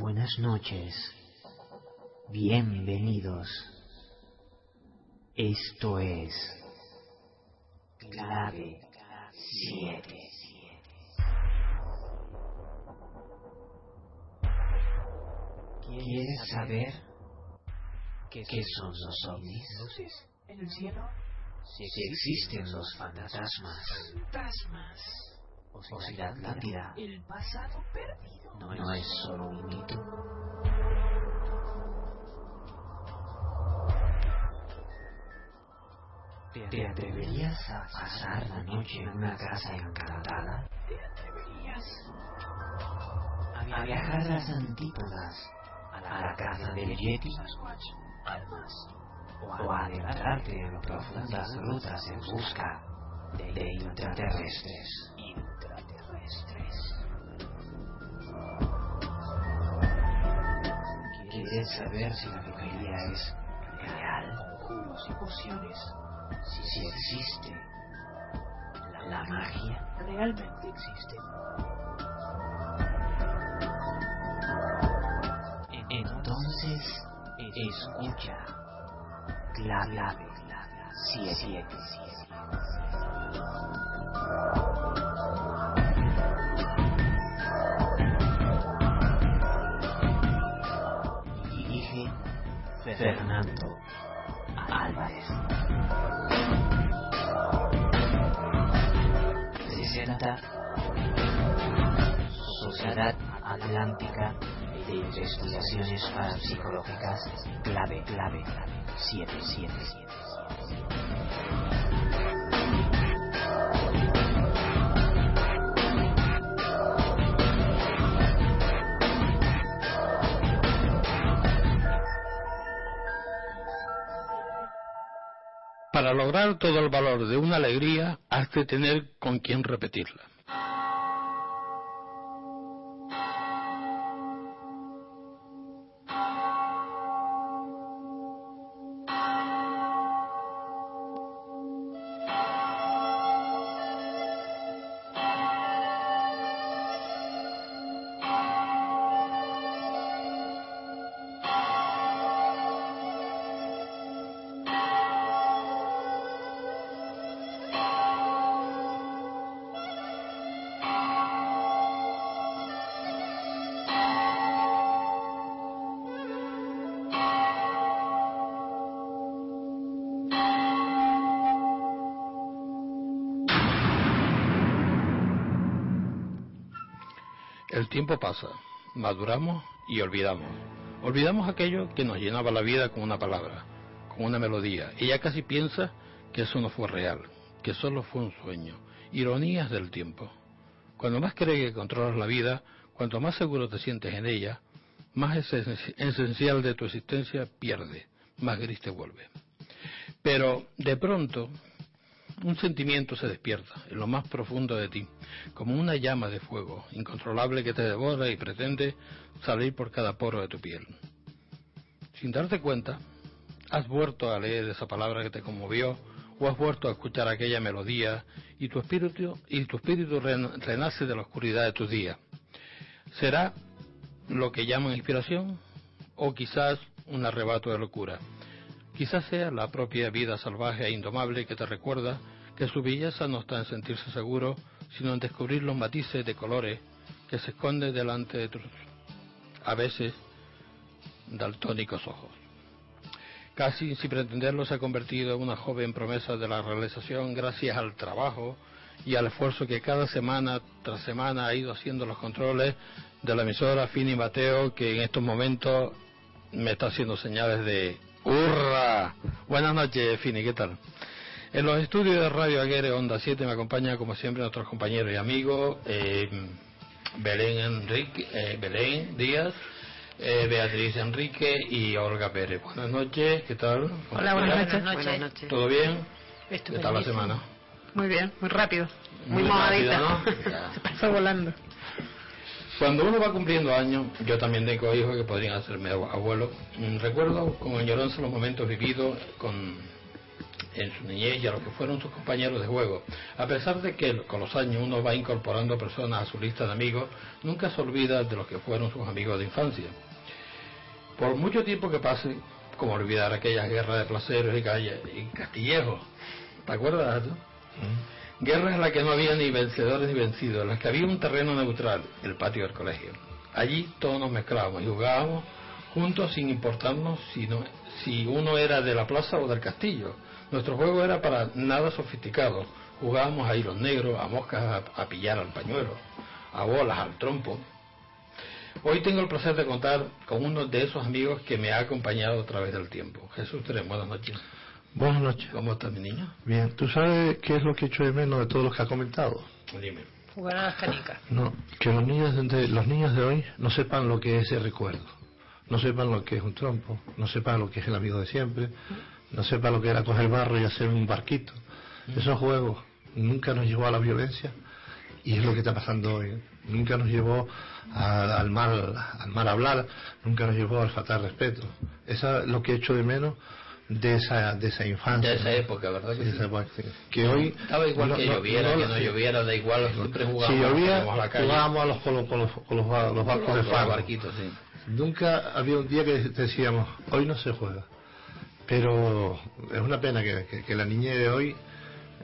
Buenas noches. Bienvenidos. Esto es Clave 7. ¿Quieres saber qué son los ovnis? Luces en el cielo. Si existen los fantasmas Fantasmas. O si la Atlántida El pasado perdido. no, no es solo un mito. ¿Te atreverías a pasar la noche en una casa encantada? ¿Te atreverías? ¿A viajar a las antípodas? ¿A la casa del Yeti? ¿O a adentrarte en profundas rutas en busca de intraterrestres? ¿Quieres saber si la brujería es real? Conjuros y pociones. Si, si existe la magia. Realmente existen. Entonces, escucha. Clave 7. Dirige Fernando Álvarez. Presenta Sociedad Atlántica de Investigaciones Parapsicológicas Clave Clave 77. Para lograr todo el valor de una alegría, has de tener con quien repetirla. Tiempo pasa, maduramos y olvidamos. Olvidamos aquello que nos llenaba la vida con una palabra, con una melodía. Ella casi piensa que eso no fue real, que solo fue un sueño. Ironías del tiempo. Cuando más crees que controlas la vida, cuanto más seguro te sientes en ella, más esen- esencial de tu existencia pierde, más gris te vuelve. Pero de pronto un sentimiento se despierta en lo más profundo de ti, como una llama de fuego incontrolable que te devora y pretende salir por cada poro de tu piel. Sin darte cuenta, has vuelto a leer esa palabra que te conmovió o has vuelto a escuchar aquella melodía y tu espíritu y tu espíritu ren- renace de la oscuridad de tus días. ¿Será lo que llaman inspiración o quizás un arrebato de locura? Quizás sea la propia vida salvaje e indomable que te recuerda que su belleza no está en sentirse seguro, sino en descubrir los matices de colores que se esconden delante de tus, a veces, daltónicos ojos. Casi sin pretenderlo se ha convertido en una joven promesa de la realización gracias al trabajo y al esfuerzo que cada semana tras semana ha ido haciendo los controles de la emisora Fini Mateo que en estos momentos me está haciendo señales de ¡Hurra! Buenas noches, Fini, ¿qué tal? En los estudios de Radio Aguere Onda 7 me acompaña como siempre nuestros compañeros y amigos eh, Belén Enrique, eh, Belén Díaz, eh, Beatriz Enrique y Olga Pérez. Buenas noches, ¿qué tal? Hola, buenas noches. Buenas noches. ¿Todo bien? ¿Qué tal la semana? Muy bien, muy rápido. Muy, Muy movadita. rápido, ¿no? Ya. Se pasó volando. Cuando uno va cumpliendo años, yo también tengo hijos que podrían hacerme abuelo. mm, Recuerdo con añoranza los momentos vividos con en su niñez y a los que fueron sus compañeros de juego. A pesar de que con los años uno va incorporando personas a su lista de amigos, nunca se olvida de los que fueron sus amigos de infancia. Por mucho tiempo que pase, como olvidar aquellas guerras de placeros y, calle, y castillejos. ¿Te acuerdas? Guerras en las que no había ni vencedores ni vencidos, en las que había un terreno neutral, el patio del colegio. Allí todos nos mezclábamos y jugábamos juntos sin importarnos si, no- si uno era de la plaza o del castillo. Nuestro juego era para nada sofisticado. Jugábamos ahí los negros, a moscas a, a pillar al pañuelo, a bolas, al trompo. Hoy tengo el placer de contar con uno de esos amigos que me ha acompañado a través del tiempo. Jesús Tres, buenas noches. Buenas noches. ¿Cómo estás, mi niño? Bien, ¿tú sabes qué es lo que echo de menos de todos los que ha comentado? Dime. Jugar a las canicas. No, que los niños de, los niños de hoy no sepan lo que es el recuerdo, no sepan lo que es un trompo, no sepan lo que es el amigo de siempre, no sepan lo que era coger barro y hacer un barquito. Esos juegos nunca nos llevó a la violencia y es lo que está pasando hoy. Nunca nos llevó a- al mal al mal hablar, nunca nos llevó al faltar respeto. Eso es lo que echo de menos de esa de esa infancia. De esa época, ¿verdad? Sí, Que sí? esa época, sí. que hoy Estaba igual no- que no- lloviera, que no sí. lloviera, da igual, siempre Si jugábamos, llovía, salíamos a la calle. jugábamos a los, con, los, con los, con los, ba- los barcos de fango. barquitos, sí. Nunca había un día que decíamos, hoy no se juega. Pero es una pena que, que- que la niñez de hoy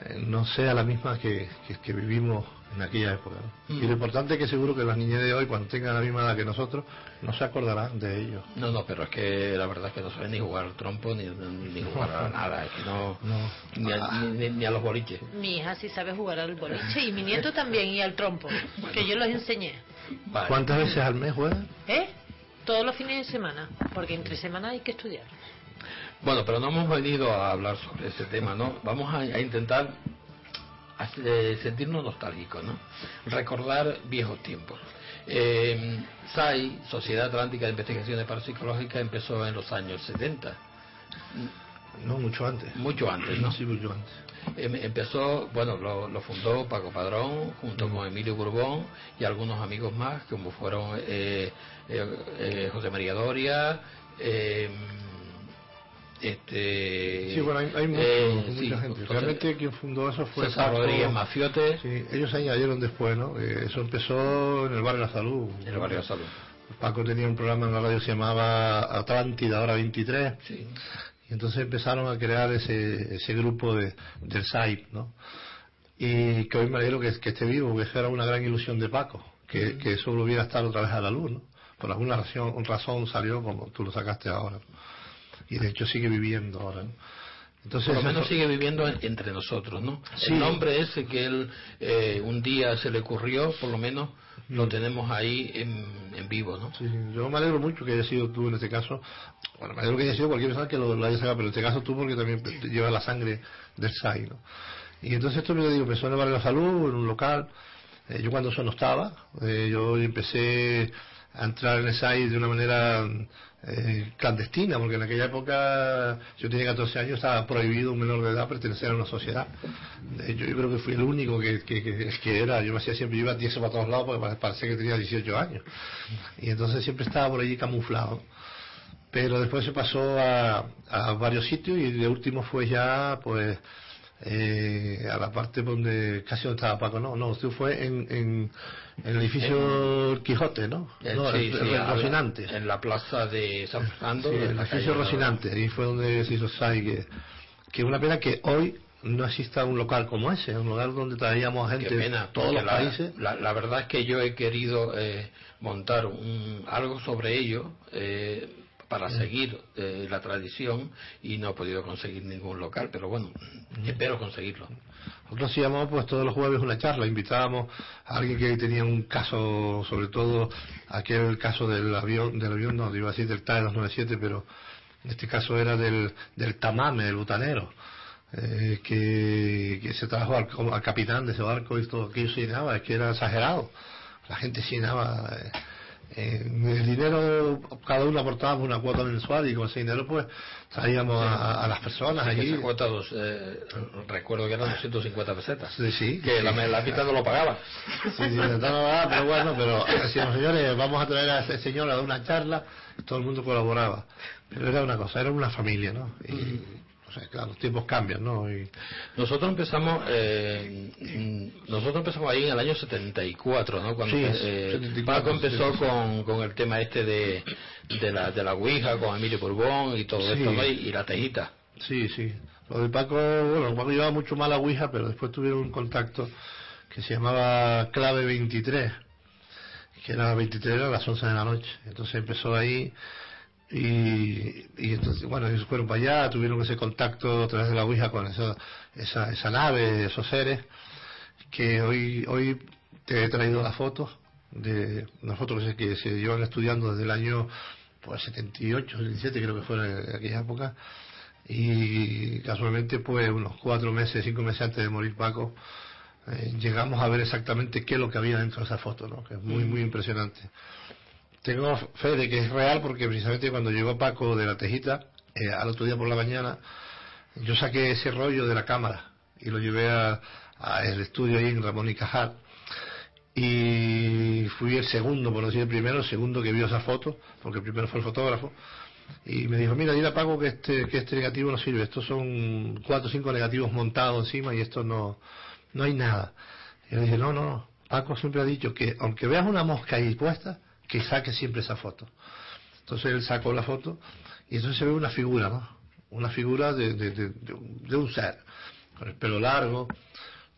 eh, no sea la misma que, que- que vivimos en aquella época. ¿no? Mm. Y lo importante es que seguro que las niñez de hoy, cuando tengan la misma edad que nosotros, no se acordarán de ello. No, no, pero es que la verdad es que no saben ni jugar al trompo ni, ni, jugar a nada, es que no, No. Ni, a, ni- ni- ni a los boliches. Mi hija sí sabe jugar al boliche y mi nieto también y al trompo, que yo los enseñé. Vale. ¿Cuántas veces al mes juegan? ¿Eh? Todos los fines de semana, porque entre semana hay que estudiar. Bueno, pero no hemos venido a hablar sobre ese tema, ¿no? Vamos a, a intentar sentirnos nostálgicos, ¿no? Recordar viejos tiempos. Eh, SAI, Sociedad Atlántica de Investigaciones Parapsicológicas, empezó en los años 70, No, mucho antes. mucho antes, ¿no? Sí, mucho antes. Em- empezó, bueno, lo, lo fundó Paco Padrón junto con Emilio Bourbon y algunos amigos más, como fueron eh, eh, eh, José María Doria, eh, este, Sí, bueno, hay, hay mucho- eh, mucha sí, gente. Realmente quien fundó eso fue César Paco- Rodríguez Mafiote, Sí, ellos añadieron después, ¿no? Eh, eso empezó en el barrio de la Salud. en el barrio de Salud. Paco tenía un programa en la radio que se llamaba Atlántida, hora 23, Sí. y entonces empezaron a crear ese, ese grupo de, del SAIP, ¿no? Y que hoy me alegro que, que esté vivo, porque eso era una gran ilusión de Paco, que, que eso volviera a estar otra vez a la luz, ¿no? Por alguna razón, razón salió como tú lo sacaste ahora. Y de hecho sigue viviendo ahora, ¿no? Entonces, Por lo menos eso- sigue viviendo en- entre nosotros, ¿no? Sí. El nombre ese que él eh, un día se le ocurrió, por lo menos lo tenemos ahí en, en vivo, ¿no? Sí, yo me alegro mucho que haya sido tú en este caso. Bueno, me alegro que haya sido cualquier persona que lo, lo haya sacado, pero en este caso tú porque también lleva la sangre del SAI, ¿no? Y entonces esto me lo digo, empezó en el barrio de la salud, en un local. Eh, yo cuando eso no estaba, eh, yo empecé a entrar en el SAI de una manera eh, clandestina, porque en aquella época yo tenía 14 años, estaba prohibido un menor de edad pertenecer a una sociedad. Yo creo que fui el único que, que, que- que era, yo me hacía siempre, yo iba a tieso para todos lados porque pare- parecía que tenía 18 años. Y entonces siempre estaba por allí camuflado. Pero después se pasó a, varios sitios y de último fue ya, pues, eh, a la parte donde casi donde estaba Paco, no, no, usted fue en, en el edificio Quijote, ¿no? Eh, no, sí, el, sí, el a- Rocinante. En la plaza de San Fernando. Sí, en el edificio Rocinante, ahí fue donde se hizo SAI, que, que es una pena que hoy no exista un local como ese, un lugar donde traíamos Qué gente pena, de todos los la, países. La, la verdad es que yo he querido eh, montar un, algo sobre ello eh, para seguir eh, la tradición y no he podido conseguir ningún local, pero bueno, espero conseguirlo. Nosotros hacíamos pues todos los jueves una charla, invitábamos a alguien que tenía un caso, sobre todo aquel caso del avión, del avión no, iba a decir del TAE 297, pero en este caso era del, del tamame, del butanero, eh, que, que se trajo al, al capitán de ese barco y todo aquello se llenaba, es que era exagerado, la gente se llenaba. eh, eh, el dinero, cada uno aportábamos una cuota mensual y con ese dinero pues traíamos a, a las personas que allí. esa cuota, dos, eh, recuerdo que eran 250 pesetas. Sí, sí. Que la, la mitad no lo pagaba. Sí, sí, intentando hablar, pero bueno, pero decíamos, señores, vamos a traer a ese señor a dar una charla, todo el mundo colaboraba. Pero era una cosa, era una familia, ¿no? Y sea, claro, los tiempos cambian, ¿no? Y, Nosotros empezamos, eh, nosotros empezamos ahí en el año 74, ¿no? Cuando Sí, eh, 74, Paco empezó 75. con, con el tema este de, de la de la Ouija, con Emilio Borbón y todo esto, ¿no? Y, y la tejita. Sí, sí. Lo de Paco, bueno, Paco llevaba mucho más la Ouija, pero después tuvieron un contacto que se llamaba Clave 23, que era 23 a las 11 de la noche. Entonces empezó ahí y, y entonces, bueno, ellos fueron para allá, tuvieron ese contacto a través de la Ouija con esa, esa, esa nave, esos seres, que hoy, hoy te he traído la foto, de una foto que se, que se llevan estudiando desde el año pues 78, 77 creo que fue en aquella época, y casualmente pues unos cuatro meses, cinco meses antes de morir Paco, eh, llegamos a ver exactamente qué es lo que había dentro de esa foto, ¿no? que es muy, muy impresionante. Tengo fe de que es real porque precisamente cuando llegó Paco de la Tejita, eh, al otro día por la mañana, yo saqué ese rollo de la cámara y lo llevé a, a estudio ahí en Ramón y Cajal. Y fui el segundo, por no decir el primero, el segundo que vio esa foto, porque el primero fue el fotógrafo, y me dijo, mira, dile a Paco que este, que este negativo no sirve, estos son cuatro o cinco negativos montados encima y esto no, no hay nada. Y le dije, no, no, no, Paco siempre ha dicho que aunque veas una mosca ahí puesta, que saque siempre esa foto. Entonces él sacó la foto y entonces se ve una figura, ¿no? Una figura de, de, de- de un- ser, con el pelo largo.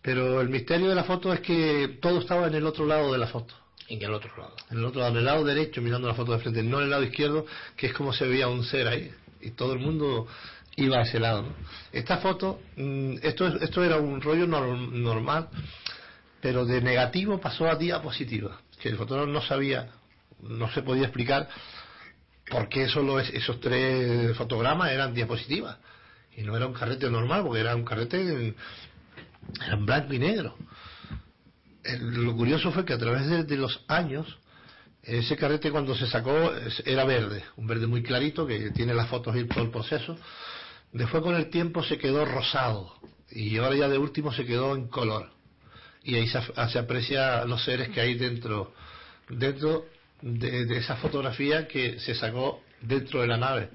Pero el misterio de la foto es que todo estaba en el otro lado de la foto. En el otro lado. En el otro lado, en el lado derecho, mirando la foto de frente, no en el lado izquierdo, que es como se veía un ser ahí. Y todo el mundo iba a ese lado. ¿no? Esta foto, mm, esto, es- esto era un rollo nor- normal, pero de negativo pasó a diapositiva. Que el fotógrafo no sabía, no se podía explicar por qué solo es- esos tres fotogramas eran diapositivas. Y no era un carrete normal, porque era un carrete en, blanco y negro. Lo curioso fue que a través de, de los años, ese carrete cuando se sacó era verde, un verde muy clarito que tiene las fotos y todo el proceso. Después con el tiempo se quedó rosado y ahora ya de último se quedó en color. Y ahí se, se aprecia los seres que hay dentro, dentro de, esa fotografía que se sacó dentro de la nave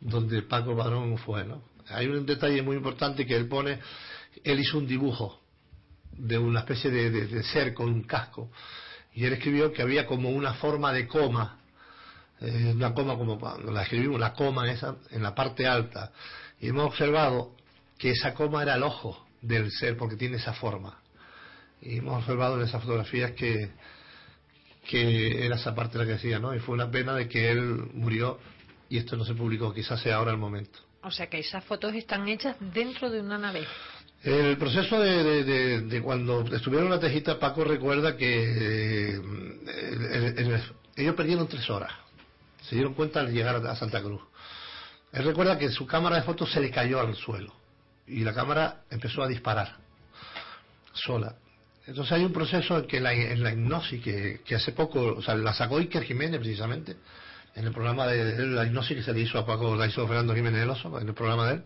donde Paco Padrón fue, ¿no? Hay un detalle muy importante que él pone, él hizo un dibujo de una especie de, ser con un casco y él escribió que había como una forma de coma, eh, una coma como la escribimos, la coma esa en la parte alta y hemos observado que esa coma era el ojo del ser porque tiene esa forma y hemos observado en esas fotografías que que era esa parte la que decía, ¿no? Y fue una pena de que él murió y esto no se publicó, quizás sea ahora el momento. O sea que esas fotos están hechas dentro de una nave. El proceso de, de- de- de cuando estuvieron en la tejita, Paco recuerda que eh, el- el- el- ellos perdieron tres horas. Se dieron cuenta al llegar a Santa Cruz. Él recuerda que su cámara de fotos se le cayó al suelo y la cámara empezó a disparar sola. Entonces hay un proceso que la, en la hipnosis, que, que hace poco, o sea, la sacó Iker Jiménez precisamente, en el programa de, de la hipnosis que se le hizo a Paco, la hizo Fernando Jiménez del en el programa de él,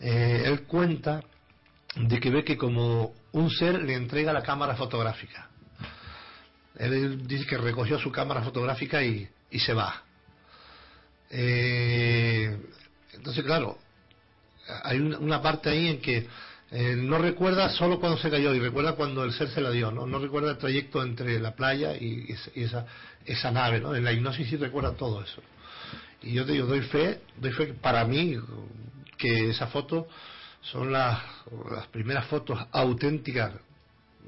eh, él cuenta de que ve que como un ser le entrega la cámara fotográfica. Él dice que recogió su cámara fotográfica y, se va. Eh, entonces, claro, hay una parte ahí en que eh, no recuerda solo cuando se cayó y recuerda cuando el ser se la dio, no, no recuerda el trayecto entre la playa y, esa- y esa, esa nave, ¿no? En la hipnosis sí recuerda todo eso. Y yo te digo, doy fe, doy fe que para mí que esa foto son las, las primeras fotos auténticas.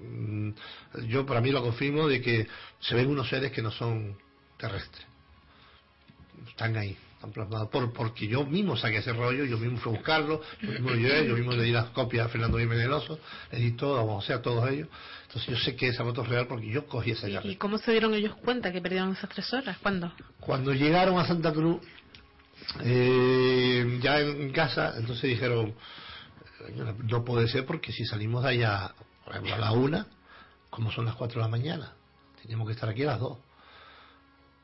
Mm, Yo para mí lo confirmo de que se ven unos seres que no son terrestres. Están ahí, Por, porque yo mismo saqué ese rollo, yo mismo fui a buscarlo, yo mismo lo llevé, yo mismo le di las copias a Fernando Jiménez Oso, le di todo, a José, a todos ellos. Entonces yo sé que esa foto es real porque yo cogí esa ¿Y, llave. y cómo se dieron ellos cuenta que perdieron esas tres horas? ¿Cuándo? Cuando llegaron a Santa Cruz, eh, ya en casa, entonces dijeron, "Coño, no puede ser porque si salimos de allá por ejemplo, a la una, como son las cuatro de la mañana, teníamos que estar aquí a las dos.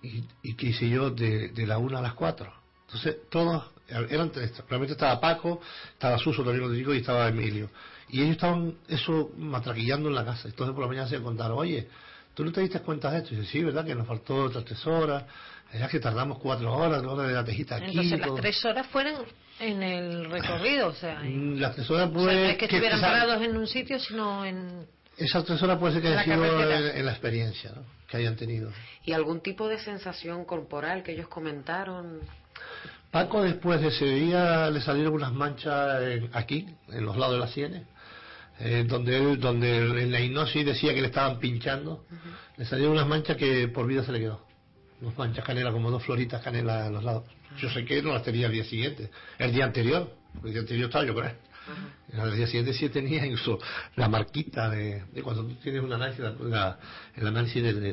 ¿Y, y qué hice yo de, de la una a las cuatro? Entonces todos eran tres, realmente estaba Paco, estaba Suso también lo digo y estaba Emilio. Y ellos estaban eso matraquillando en la casa. Entonces por la mañana se contaron, oye, ¿tú no te diste cuenta de esto? Y dice, sí, ¿verdad? Que nos faltó otras tres horas, era que tardamos cuatro horas, dos horas de la tejita aquí. Entonces las tres horas fueron en el recorrido, o sea, en- Mm, Las tres horas o sea, no es que estuvieran parados en un sitio, sino en... Esas tres horas puede ser que En la sido en, en la experiencia ¿no? que hayan tenido. ¿Y algún tipo de sensación corporal que ellos comentaron? Paco después de ese día le salieron unas manchas en- aquí, en los lados de las sienes, eh, donde él, donde en la hipnosis decía que le estaban pinchando, le salieron unas manchas que por vida se le quedó. Unas manchas canela, como dos floritas canela a los lados. Yo sé que no las tenía el día siguiente, el día anterior, el día anterior estaba yo con él. Al día siguiente sí tenía incluso la marquita de, de cuando tú tienes un análisis, la- la- el análisis de, de- de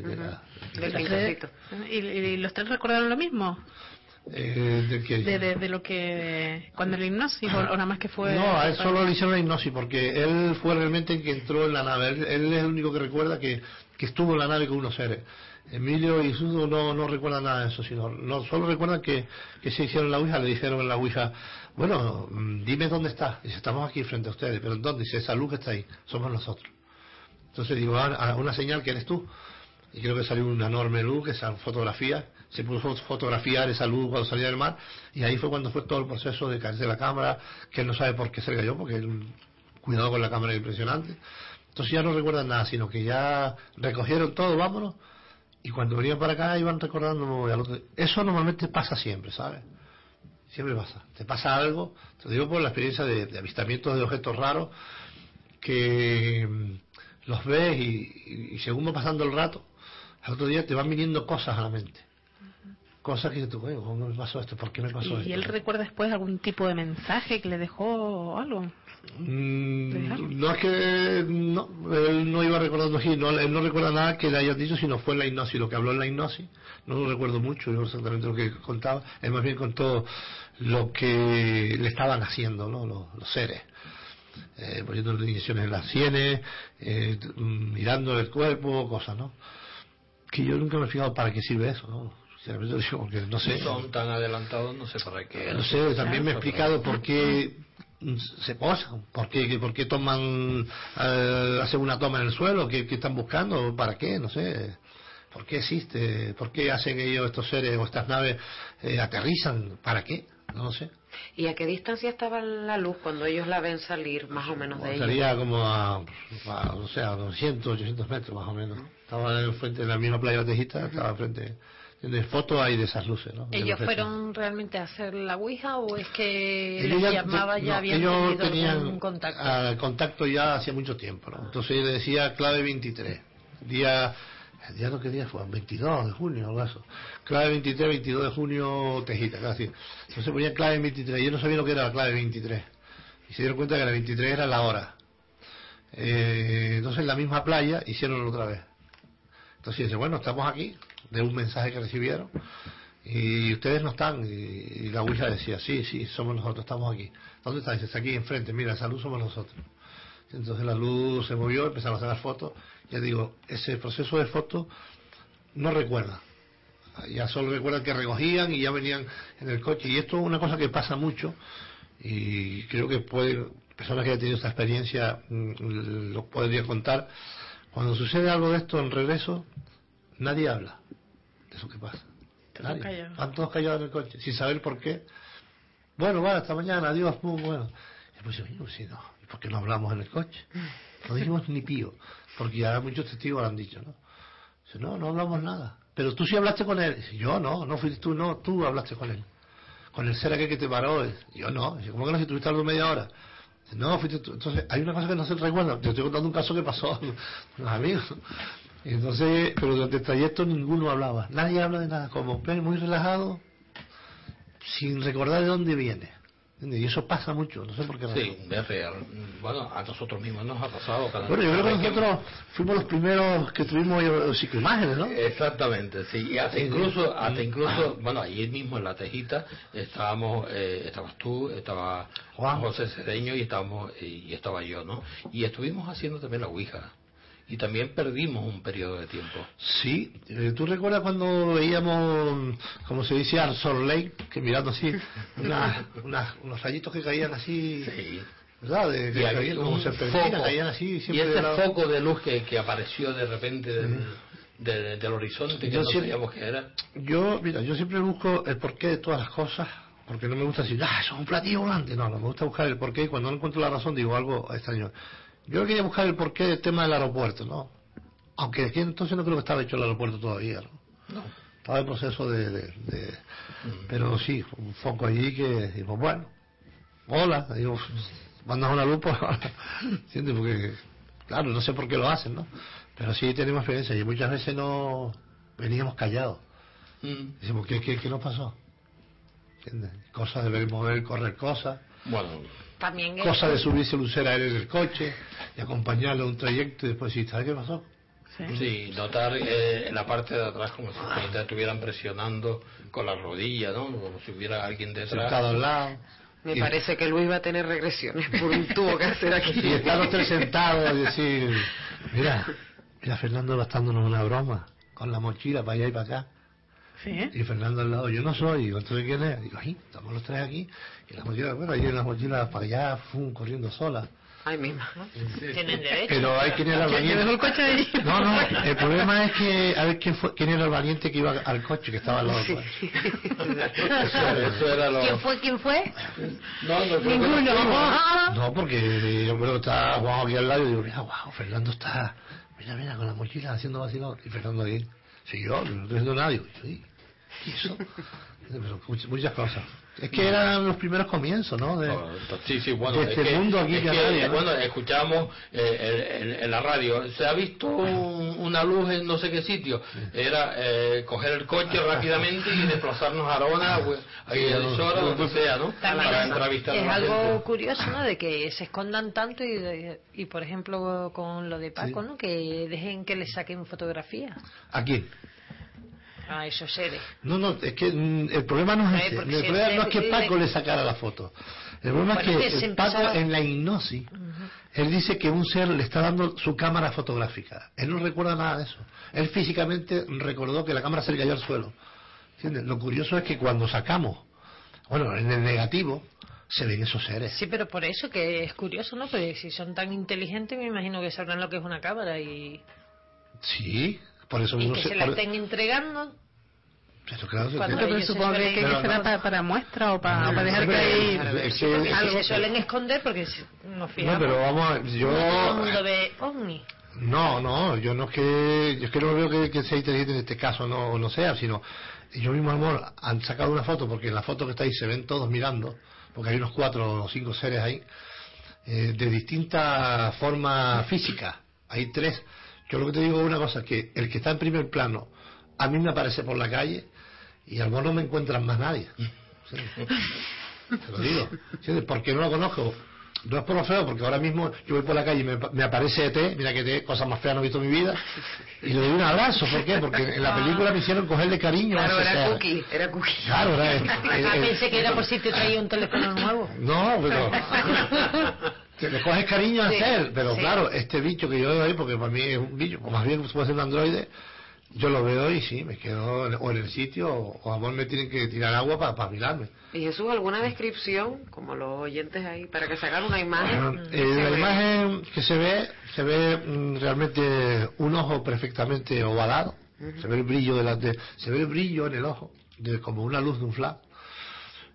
pinchacito. tres- ¿Y, y los tres recordaron lo mismo? eh, de que- De, de, de lo que... Cuando el hipnosis o, o nada más que fue... No, a él solo le hicieron la hipnosis porque él fue realmente el que entró en la nave. Él, él es el único que recuerda que, que estuvo en la nave con unos seres. Emilio y Sudo no, no recuerdan nada de eso, sino no, solo recuerdan que, que se hicieron la Ouija, le dijeron en la Ouija, bueno, mm, dime dónde está. Dice, estamos aquí frente a ustedes, pero ¿dónde? Dice, esa luz que está ahí, somos nosotros. Entonces digo, ah, ah, una señal que eres tú. Y creo que salió una enorme luz, esa fotografía, se puso a fotografiar esa luz cuando salía del mar, y ahí fue cuando fue todo el proceso de caerse la cámara, que él no sabe por qué se cayó, porque él, cuidado con la cámara es impresionante. Entonces ya no recuerdan nada, sino que ya recogieron todo, vámonos, y cuando venían para acá iban recordando. Eso normalmente pasa siempre, ¿sabes? Siempre pasa. Te pasa algo, te lo digo por la experiencia de, de avistamientos de objetos raros, que mm, los ves y, según va pasando el rato, al otro día te van viniendo cosas a la mente. Cosas que tú, "Oye, ¿cómo me pasó esto? ¿Por qué me pasó ¿Y, esto? y él recuerda después algún tipo de mensaje que le dejó o algo? Mm, no es que no, él no iba recordando así, no, él no recuerda nada que le hayan dicho, sino fue en la hipnosis, lo que habló en la hipnosis, no lo recuerdo mucho, yo exactamente lo que contaba, él más bien contó lo que le estaban haciendo, ¿no? los, los seres. Eh, poniendo inyecciones en las sienes, eh, mirando el cuerpo, cosas, ¿no? Que yo nunca me he fijado para qué sirve eso, ¿no? Sinceramente lo digo, porque no sé. Son tan adelantados, no sé para qué. No sé, también me he explicado por qué mm, se posan, por qué, por qué toman, eh, hacen una toma en el suelo, qué, qué están buscando, para qué, no sé. ¿Por qué existe? ¿Por qué hacen ellos estos seres o estas naves eh, aterrizan? ¿Para qué? No lo sé. ¿Y a qué distancia estaba la luz cuando ellos la ven salir más o menos de ellos? Sería como a, a, no sé, a 200, 800 metros más o menos. Estaba en frente de la misma playa de Tejita, estaba frente. De fotos hay de esas luces, ¿no? De ¿Ellos los fueron realmente a hacer la Ouija o es que Ellos les llamaba ya no, habían ellos tenían algún contacto? ah, contacto ya hacía mucho tiempo, ¿no? Entonces yo le decía clave 23, día, el día no qué día fue, 22 de junio, algo eso. Clave 23, 22 de junio, Tejita, casi. Entonces ponía clave 23, yo no sabía lo que era la clave 23. Y se dieron cuenta que la 23 era la hora. Eh, entonces en la misma playa hicieron otra vez. Entonces dice, bueno, estamos aquí, de un mensaje que recibieron, y ustedes no están. Y, la Ouija decía, sí, sí, somos nosotros, estamos aquí. ¿Dónde está? Dice, aquí enfrente, mira, esa luz somos nosotros. Entonces la luz se movió, empezaron a sacar fotos. Ya digo, ese proceso de fotos no recuerda. Ya solo recuerdan que recogían y ya venían en el coche. Y esto es una cosa que pasa mucho y creo que puede, personas que hayan tenido esta experiencia mm, lo podrían contar. Cuando sucede algo de esto en regreso, nadie habla eso que pasa. Nadie. callados. Van todos callados en el coche, sin saber por qué. Bueno, vale, hasta mañana, adiós, pum, bueno. Y pues yo, "Oye, pues sí, no, ¿y por qué no hablamos en el coche? No dijimos ni pío, porque ya muchos testigos lo han dicho, ¿no? Dice, no, no hablamos nada. Pero tú sí hablaste con él. Dice, yo no, no fuiste tú, no, tú hablaste con él. Con el ser aquel que te paró. Dice, yo no. Dice, ¿cómo que no? Si estuviste hablando media hora. Dice, no, fuiste tú. Entonces, hay una cosa que no se recuerda. Te estoy contando un caso que pasó unos amigos. Y entonces, pero durante el trayecto ninguno hablaba. Nadie habla de nada. Como muy relajado, sin recordar de dónde viene. Y eso pasa mucho, no sé por qué. razón. Sí, es real. Bueno, a nosotros mismos nos ha pasado. Cada Bueno, yo creo que vez nosotros fuimos los primeros que tuvimos eh, psicoimágenes, ¿no? Exactamente, sí. Y hasta incluso, hasta incluso, bueno, ayer mismo en la tejita estábamos, eh, estabas tú, estaba Juan. José Cedeño y estábamos y estaba yo, ¿no? Y estuvimos haciendo también la ouija. Y también perdimos un periodo de tiempo. Sí, eh, ¿tú recuerdas cuando veíamos, como se dice, Sol Lake, que mirando así, una- una- unos rayitos que caían así, Sí. ¿verdad? De, que Y caían como un serpentinas, foco, caían así, y siempre de ese foco de luz que, que apareció de repente del- de- del horizonte que Yo no siempre- sabíamos que era. Yo, mira, yo siempre busco el porqué de todas las cosas, porque no me gusta decir, ah, eso es un platillo volante. No, no, me gusta buscar el porqué y cuando no encuentro la razón digo algo extraño. Yo quería buscar el porqué del tema del aeropuerto, ¿no? Aunque aquí entonces no creo que estaba hecho el aeropuerto todavía, ¿no? Estaba en proceso de... de- de- Pero sí, un foco allí que, digo, bueno, hola, digo, mandas una luz, pues, ¿entiendes? Porque, claro, no sé por qué lo hacen, ¿no? Pero sí tenemos experiencia y muchas veces no veníamos callados. Mm. Decimos, ¿qué, qué, qué nos pasó? ¿Entiendes? Cosas de ver, mover, correr cosas, Bueno, También es- cosas de subirse a un ser aéreo en el coche y acompañarlo a un trayecto y después decir, ¿sabes qué pasó? Sí. sí, notar eh, en la parte de atrás como si te estuvieran presionando con la rodilla, ¿no? Como si hubiera alguien detrás. Sentado al lado. Me y, parece que Luis va a tener regresiones por un tubo que hacer aquí. y estar los tres sentados y decir, mira, mira, Fernando va dándonos una broma con la mochila para allá y para acá. Sí. Y Fernando al lado, yo no soy, digo, ¿entonces quién es? Digo, ahí, estamos los tres aquí. Y la mochila, bueno, ahí en las mochilas para allá, fum, corriendo sola. Ay, mi madre. Tienen derecho. Pero hay quien era el ¿Quién dejó valiente. el coche ahí? No, no, el problema es que, a ver quién, fue, quién era el valiente que iba al coche, que estaba al lado. coche. Eso, era- eso era lo... ¿Quién fue? ¿Quién fue? No, no, que- Ninguno. No, porque yo creo que estaba Juan aquí al lado y digo, mira, wow, Fernando está, mira, mira, con la mochila haciendo vacilón. Y Fernando ahí, sí, yo, no estoy haciendo nada. Digo, sí, ¿y eso? Muchas, cosas. Es que eran los primeros comienzos, ¿no? De, No, Sí, sí, bueno, de es este que, mundo aquí es que que, nadie, ¿no? bueno, escuchamos eh, en, en la radio, se ha visto un- una luz en no sé qué sitio, era eh, coger el coche rápidamente y desplazarnos a Arona, o a Guillermizora, donde sea, ¿no? Para es, entrevistar a es la algo gente. curioso, ¿no? De que se escondan tanto y, y por ejemplo, con lo de Paco, ¿no? Que dejen que le saquen fotografías aquí. a esos seres. No, no, es que mm, el problema no es ese. El problema se- no es que Paco le sacara la foto. El problema Bueno, es que que se Paco empezaba- en la hipnosis, él dice que un ser le está dando su cámara fotográfica. Él no recuerda nada de eso. Él físicamente recordó que la cámara se le cayó al suelo. ¿Entiendes? Lo curioso es que cuando sacamos, bueno, en el negativo, se ven esos seres. Sí, pero por eso que es curioso, ¿no? Porque si son tan inteligentes, me imagino que sabrán lo que es una cámara y, Sí, por eso y uno que se- se la por- estén entregando. Pero claro, Pero supongo que, que será para, para muestra o para, para dejar que Hombre, ahí... es que- algo- se suelen esconder, porque nos fijamos, No, pero vamos, a- yo... no mundo ve ovni. No, no, yo no es que, yo es que no veo que, que sea inteligente en este caso no, no sea, sino yo mismo, amor, han sacado una foto, porque en la foto que está ahí se ven todos mirando, porque hay unos cuatro o cinco seres ahí, eh, de distinta forma física, hay tres. Yo lo que te digo es una cosa, que el que está en primer plano, a mí me aparece por la calle y al no me encuentran más nadie. Sí. Te lo digo. ¿Entiendes? Porque no lo conozco. No es por lo feo, porque ahora mismo yo voy por la calle y me, me aparece ET, mira que ET, cosa más fea no he visto en mi vida, y le doy un abrazo. ¿Por qué? Porque en la película me hicieron cogerle cariño a Claro, ese era ser. cookie, era cookie. Claro, era el- Ah, el- el- pensé que era por si te traía un teléfono nuevo. No, pero... que le coges cariño a Sí, ser, pero sí. claro, este bicho que yo veo ahí, porque para mí es un bicho, o más bien puede ser un androide, yo lo veo y sí, me quedo en- o en el sitio, o, o a vos me tienen que tirar agua para mirarme. ¿Y Jesús, alguna descripción, como los oyentes ahí, para que se hagan una imagen? Que eh, la ve? imagen que se ve, se ve mm, realmente un ojo perfectamente ovalado, se ve el brillo de la, de- se ve el brillo en el ojo, de, como una luz de un flash.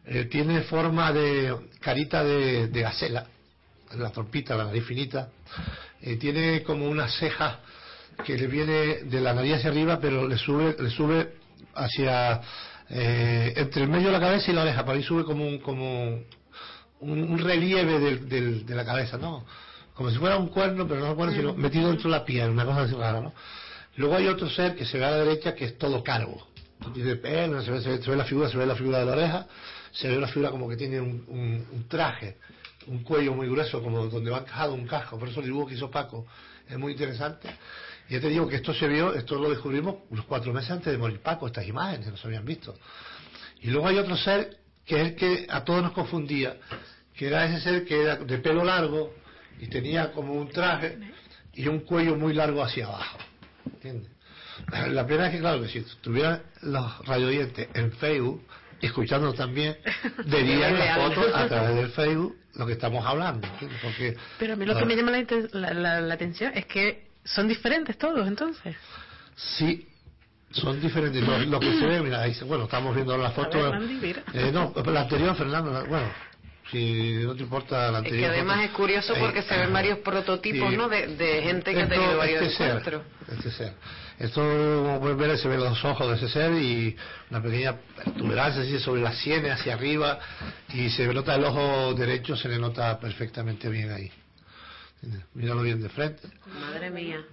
Eh, tiene forma de carita de, de gacela, la trompita, la nariz finita. Eh, tiene como unas cejas que le viene de la nariz hacia arriba, pero le sube, le sube hacia eh, entre el medio de la cabeza y la oreja, por ahí sube como un, como un, un relieve del, del- de la cabeza, ¿no? Como si fuera un cuerno, pero no un cuerno, sino metido dentro de la piel, una cosa así rara, ¿no? Luego hay otro ser que se ve a la derecha que es todo calvo. Tiene pelo, se ve, se ve- se ve la figura, se ve la figura de la oreja, se ve la figura como que tiene un, un- un traje, un cuello muy grueso, como donde va encajado un casco. Por eso el dibujo que hizo Paco es muy interesante. Y ya te digo que esto se vio, esto lo descubrimos unos cuatro meses antes de morir Paco, estas imágenes, no se habían visto. Y luego hay otro ser que es el que a todos nos confundía, que era ese ser que era de pelo largo y tenía como un traje y un cuello muy largo hacia abajo. ¿Entiendes? La pena es que, claro, que si tuvieran los radiodientes en Facebook, escuchando también, verían las fotos a través del Facebook lo que estamos hablando. Porque, Pero a mí lo que me llama la, la- la- atención es que son diferentes todos, entonces. Sí, son diferentes. Lo, lo que se ve, mira, ahí, bueno, estamos viendo la foto. ver, Mandy, mira. Eh, no, la anterior, Fernando, la- bueno, si no te importa la Es anterior. que además foto. es curioso porque se ven varios prototipos. ¿no? De, de gente que ha tenido varios este ser, encuentros. este ser. Esto, como pueden ver, se ven los ojos de ese ser y una pequeña protuberancia así sobre las sienes hacia arriba y se nota el ojo derecho, se le nota perfectamente bien ahí. Míralo bien de frente. Madre mía.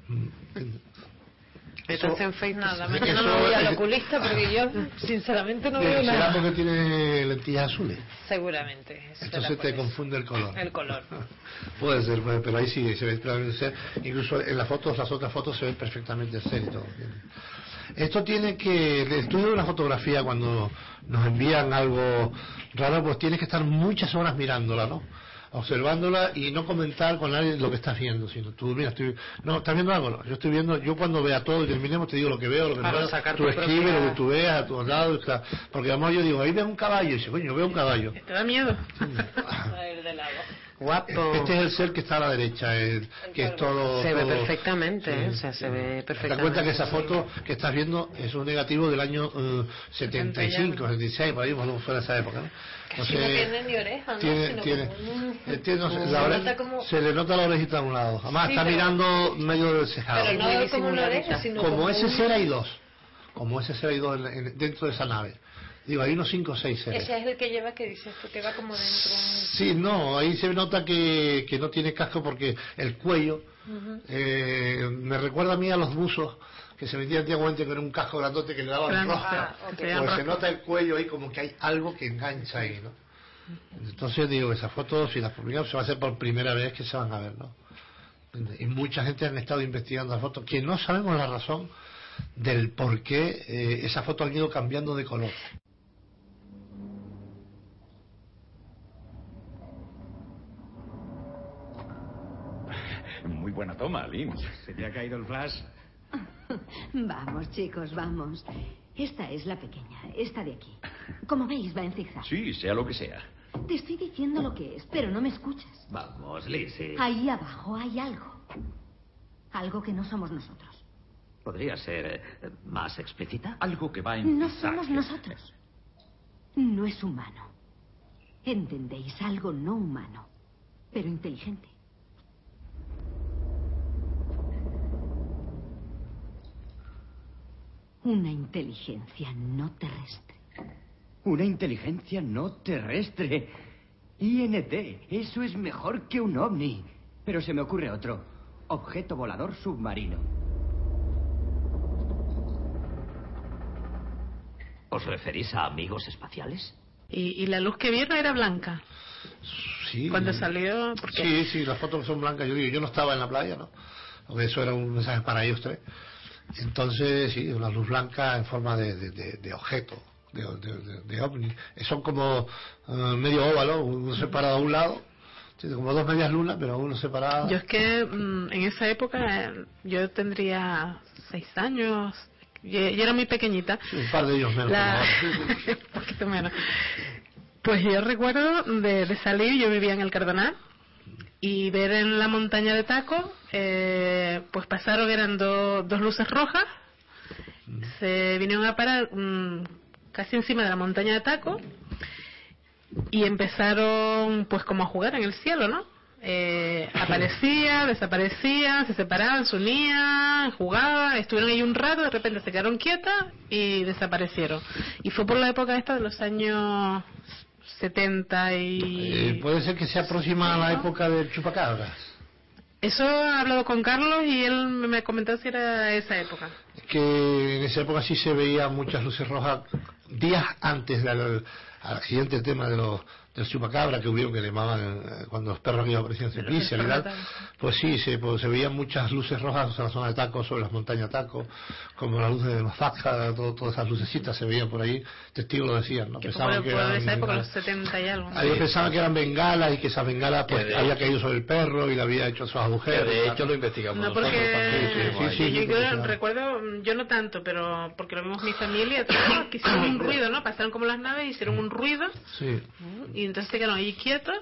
Métanse en Facebook. Nada, Eso mañana me voy al oculista porque yo sinceramente no veo Eh, Será nada. porque tiene lentillas azules. Seguramente. Entonces te confunde el color. El color. Puede ser, puede- pero ahí sí se ve claramente. Incluso en las fotos, las otras fotos se ven perfectamente el ser y todo. Esto tiene que, el estudio de una fotografía cuando nos envían algo raro, pues tienes que estar muchas horas mirándola, ¿no? Observándola y no comentar con nadie lo que estás viendo, sino tú, mira, estoy, no, ¿estás viendo algo? No, yo estoy viendo, yo cuando vea todo y terminemos te digo lo que veo, lo que Para no veo, tú tu escribes lo que tú veas a tu lado, está- porque además yo digo, ahí veo un caballo, y dice, coño, veo un caballo. ¿Te da miedo? A ir del agua. Guapo. Este es el ser que está a la derecha, el- que es todo. Se ve todo- perfectamente, ¿eh? Sí. o sea, se ve Te das perfectamente. cuenta que esa foto que estás viendo es un negativo del año eh, 75, 76, por ahí, bueno, fuera de esa época, ¿no? Casi no tiene ni oreja, ¿no? Tiene, Sino tiene, como eh, tiene, no sé, la ore- como- se le nota la orejita a un lado. Además, Sí, está pero- mirando medio del cejado. Pero no como una oreja, sino Como como ese un- ser hay dos. Como ese ser hay dos en en- dentro de esa nave. Digo, hay unos 5 o 6 seres. Ese es el que lleva que dices tú que va como dentro. Sí, no, ahí se nota que, que no tiene casco porque el cuello eh, me recuerda a mí a los buzos que se metían antiguamente con un casco grandote que le daban Gran- rosca. ah, ok. Pues se nota el cuello ahí como que hay algo que engancha ahí, ¿no? Entonces digo, esas fotos, si las publicamos, se va a hacer por primera vez que se van a ver, ¿no? Y mucha gente han estado investigando las fotos, que no sabemos la razón del por qué eh, esas fotos han ido cambiando de color. Muy buena toma, Lynn. ¿Se te ha caído el flash? Vamos, chicos, vamos. Esta es la pequeña, esta de aquí. Como veis, va en zigzag. Sí, sea lo que sea. Te estoy diciendo lo que es, pero no me escuchas. Vamos, Lizzie. Ahí abajo hay algo. Algo que no somos nosotros. ¿Podría ser eh, más explícita? Algo que va en No zigzag. somos nosotros. No es humano. ¿Entendéis? Algo no humano, pero inteligente. Una inteligencia no terrestre. Una inteligencia no terrestre. INT. Eso es mejor que un ovni. Pero se me ocurre otro. Objeto volador submarino. ¿Os referís a amigos espaciales? Y, y la luz que vieron era blanca. Sí. Cuando salió, porque Sí, sí, las fotos son blancas. Yo digo, yo no estaba en la playa, ¿no? Porque eso era un mensaje para ellos tres. Entonces, sí, una luz blanca en forma de, de, de- de objeto, de, ovni. Son como eh, medio óvalo, uno separado a un lado, como dos medias lunas, pero uno separado. yo es que mm, en esa época eh, yo tendría seis años, y, y era muy pequeñita. Sí, un par de ellos menos. La- un poquito menos. Pues yo recuerdo de, de salir, yo vivía en el Cardonal, y ver en la montaña de Taco, eh, pues pasaron, eran do- dos luces rojas, se vinieron a parar mm, casi encima de la montaña de Taco, y empezaron pues como a jugar en el cielo, ¿no? Eh, aparecía, desaparecían, se separaban, se unían, jugaban, estuvieron ahí un rato, de repente se quedaron quietas y desaparecieron. Y fue por la época esta de los años 70 y... Eh, puede ser que se aproxima a la época del chupacabras. Eso he hablado con Carlos y él me comentó si era esa época. que en esa época sí se veían muchas luces rojas días antes del accidente tema de los del chupacabra que hubieron que le llamaban eh, cuando los perros aquellos aparecían en y tal pues sí se, pues, se veían muchas luces rojas en la zona de Taco sobre las montañas de Taco como la luz de Mazazca todo, todas esas lucecitas se veían por ahí testigos lo decían ¿no? Que pensaban que eran esa época, bengalas. los 70 y algo. Ellos pensaban que eran bengalas y que esas bengalas pues Que había caído sobre el perro y le había hecho sus Que agujeros y de hecho lo investigamos No, porque sí, sí, sí. yo, recuerdo, yo no tanto, pero porque lo vimos mi familia, todos, que hicieron un ruido, ¿no? Pasaron como las naves, hicieron un ruido sí y entonces se quedaron ahí quietos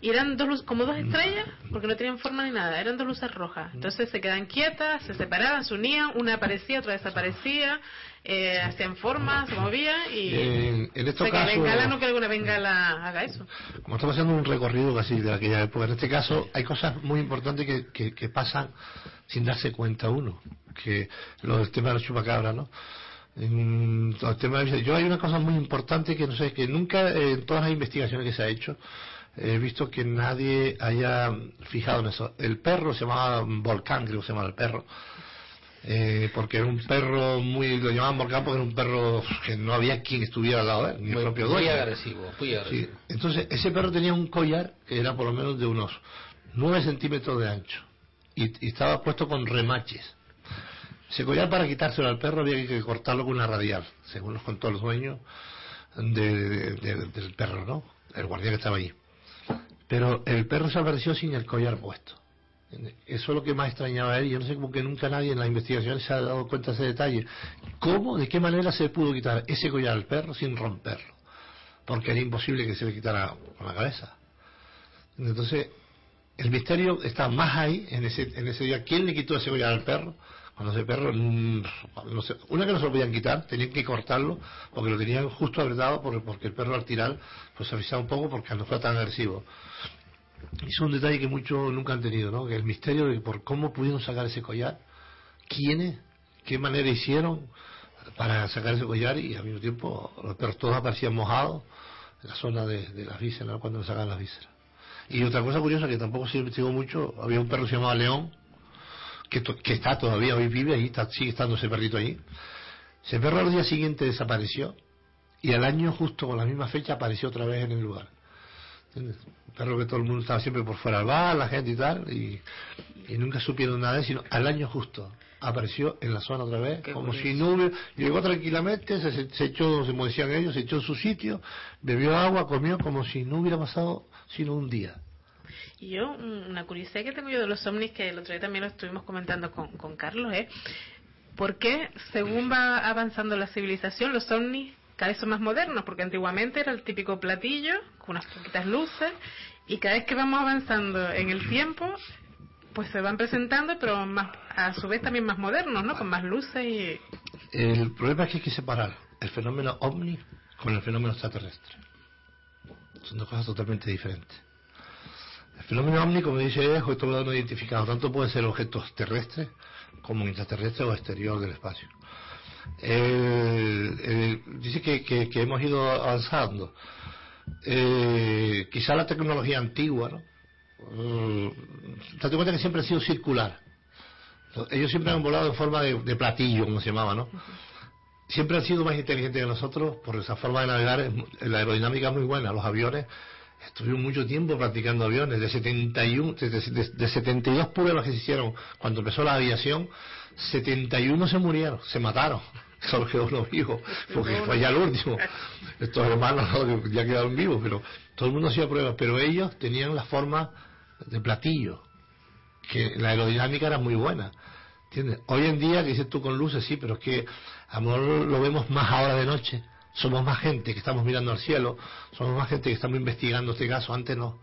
y eran dos como dos estrellas, porque no tenían forma ni nada, eran dos luces rojas. Entonces se quedaban quietas, se separaban, se unían, una aparecía, otra desaparecía, eh, hacían formas, se movían y... En, o estos que Bengala no creo que una bengala haga eso. como estamos haciendo un recorrido casi de aquella época, en este caso hay cosas muy importantes que, que, que pasan sin darse cuenta uno, que lo del tema de los chupacabras, ¿no? En todo el tema de- yo hay una cosa muy importante que no sé, que nunca eh, en todas las investigaciones que se ha hecho he visto que nadie haya fijado en eso. El perro se llamaba Volcán, creo que se llamaba el perro. Eh, porque era un perro muy, lo llamaban Volcán porque era un perro que no había quien estuviera al lado de él, ni el propio muy dueño. agresivo, muy Sí, agresivo. entonces ese perro tenía un collar que era por lo menos de unos 9 centímetros de ancho y, y estaba puesto con remaches. Ese collar para quitárselo al perro había que cortarlo con una radial, según nos contó el dueño de- de- de- del perro, ¿no? El guardia que estaba allí. Pero el perro se apareció sin el collar puesto. Eso es lo que más extrañaba a él. Yo no sé cómo que nunca nadie en la investigación se ha dado cuenta de ese detalle. ¿Cómo, de qué manera se pudo quitar ese collar al perro sin romperlo? Porque era imposible que se le quitara con la cabeza. Entonces, el misterio está más ahí, en ese, en ese día. ¿Quién le quitó ese collar al perro? Cuando ese perro, mm, no sé, una que no se lo podían quitar, tenían que cortarlo, porque lo tenían justo apretado, porque, el perro al tirar, pues se avisaba un poco porque no fue tan agresivo. Y es un detalle que muchos nunca han tenido, ¿no? Que el misterio de por cómo pudieron sacar ese collar, quiénes, qué manera hicieron para sacar ese collar y al mismo tiempo los perros todos aparecían mojados en la zona de, las vísceras, cuando le sacaban las vísceras. Y otra cosa curiosa que tampoco se investigó mucho, había un perro que se llamaba León, que, to- que está todavía, hoy vive ahí, está, sigue estando ese perrito allí. Ese perro al día siguiente desapareció y al año justo con la misma fecha apareció otra vez en el lugar. ¿Entiendes? Un perro que todo el mundo estaba siempre por fuera del bar, la gente y tal, y, y nunca supieron nada de él, sino al año justo apareció en la zona otra vez, como si no hubiera, llegó tranquilamente, se echó, como decían ellos, se echó en su sitio, bebió agua, comió como si no hubiera pasado sino un día. Y yo, un- una curiosidad que tengo yo de los ovnis, que el otro día también lo estuvimos comentando con, Carlos, es por qué, según va avanzando la civilización, los ovnis cada vez son más modernos, porque antiguamente era el típico platillo con unas poquitas luces, y cada vez que vamos avanzando en el tiempo, pues se van presentando, pero más, a su vez también más modernos, ¿no? Con más luces y... El problema es que hay que separar el fenómeno ovni con el fenómeno extraterrestre. Son dos cosas totalmente diferentes. El fenómeno ovni, como dice, es objeto no identificado. Tanto puede ser objetos terrestres como intraterrestres o exterior del espacio. Dice que, que- hemos ido avanzando. Eh, quizá la tecnología antigua, ¿no? Eh, que siempre ha sido circular. Ellos siempre han volado en forma de, de platillo, como se llamaba, ¿no? Siempre han sido más inteligentes que nosotros por esa forma de navegar. La aerodinámica es muy buena. Los aviones, estuvieron mucho tiempo practicando aviones. De 71, de, de- de 72 pruebas que se hicieron cuando empezó la aviación, 71 se murieron, se mataron. Solo quedó uno vivo, porque fue ya el último. Estos hermanos ¿no? ya quedaron vivos, pero todo el mundo hacía pruebas. Pero ellos tenían la forma de platillo que la aerodinámica era muy buena. ¿Entiendes? Hoy en día, que dices tú con luces, sí, pero es que a lo mejor lo vemos más ahora de noche. Somos más gente que estamos mirando al cielo, somos más gente que estamos investigando este caso, antes no.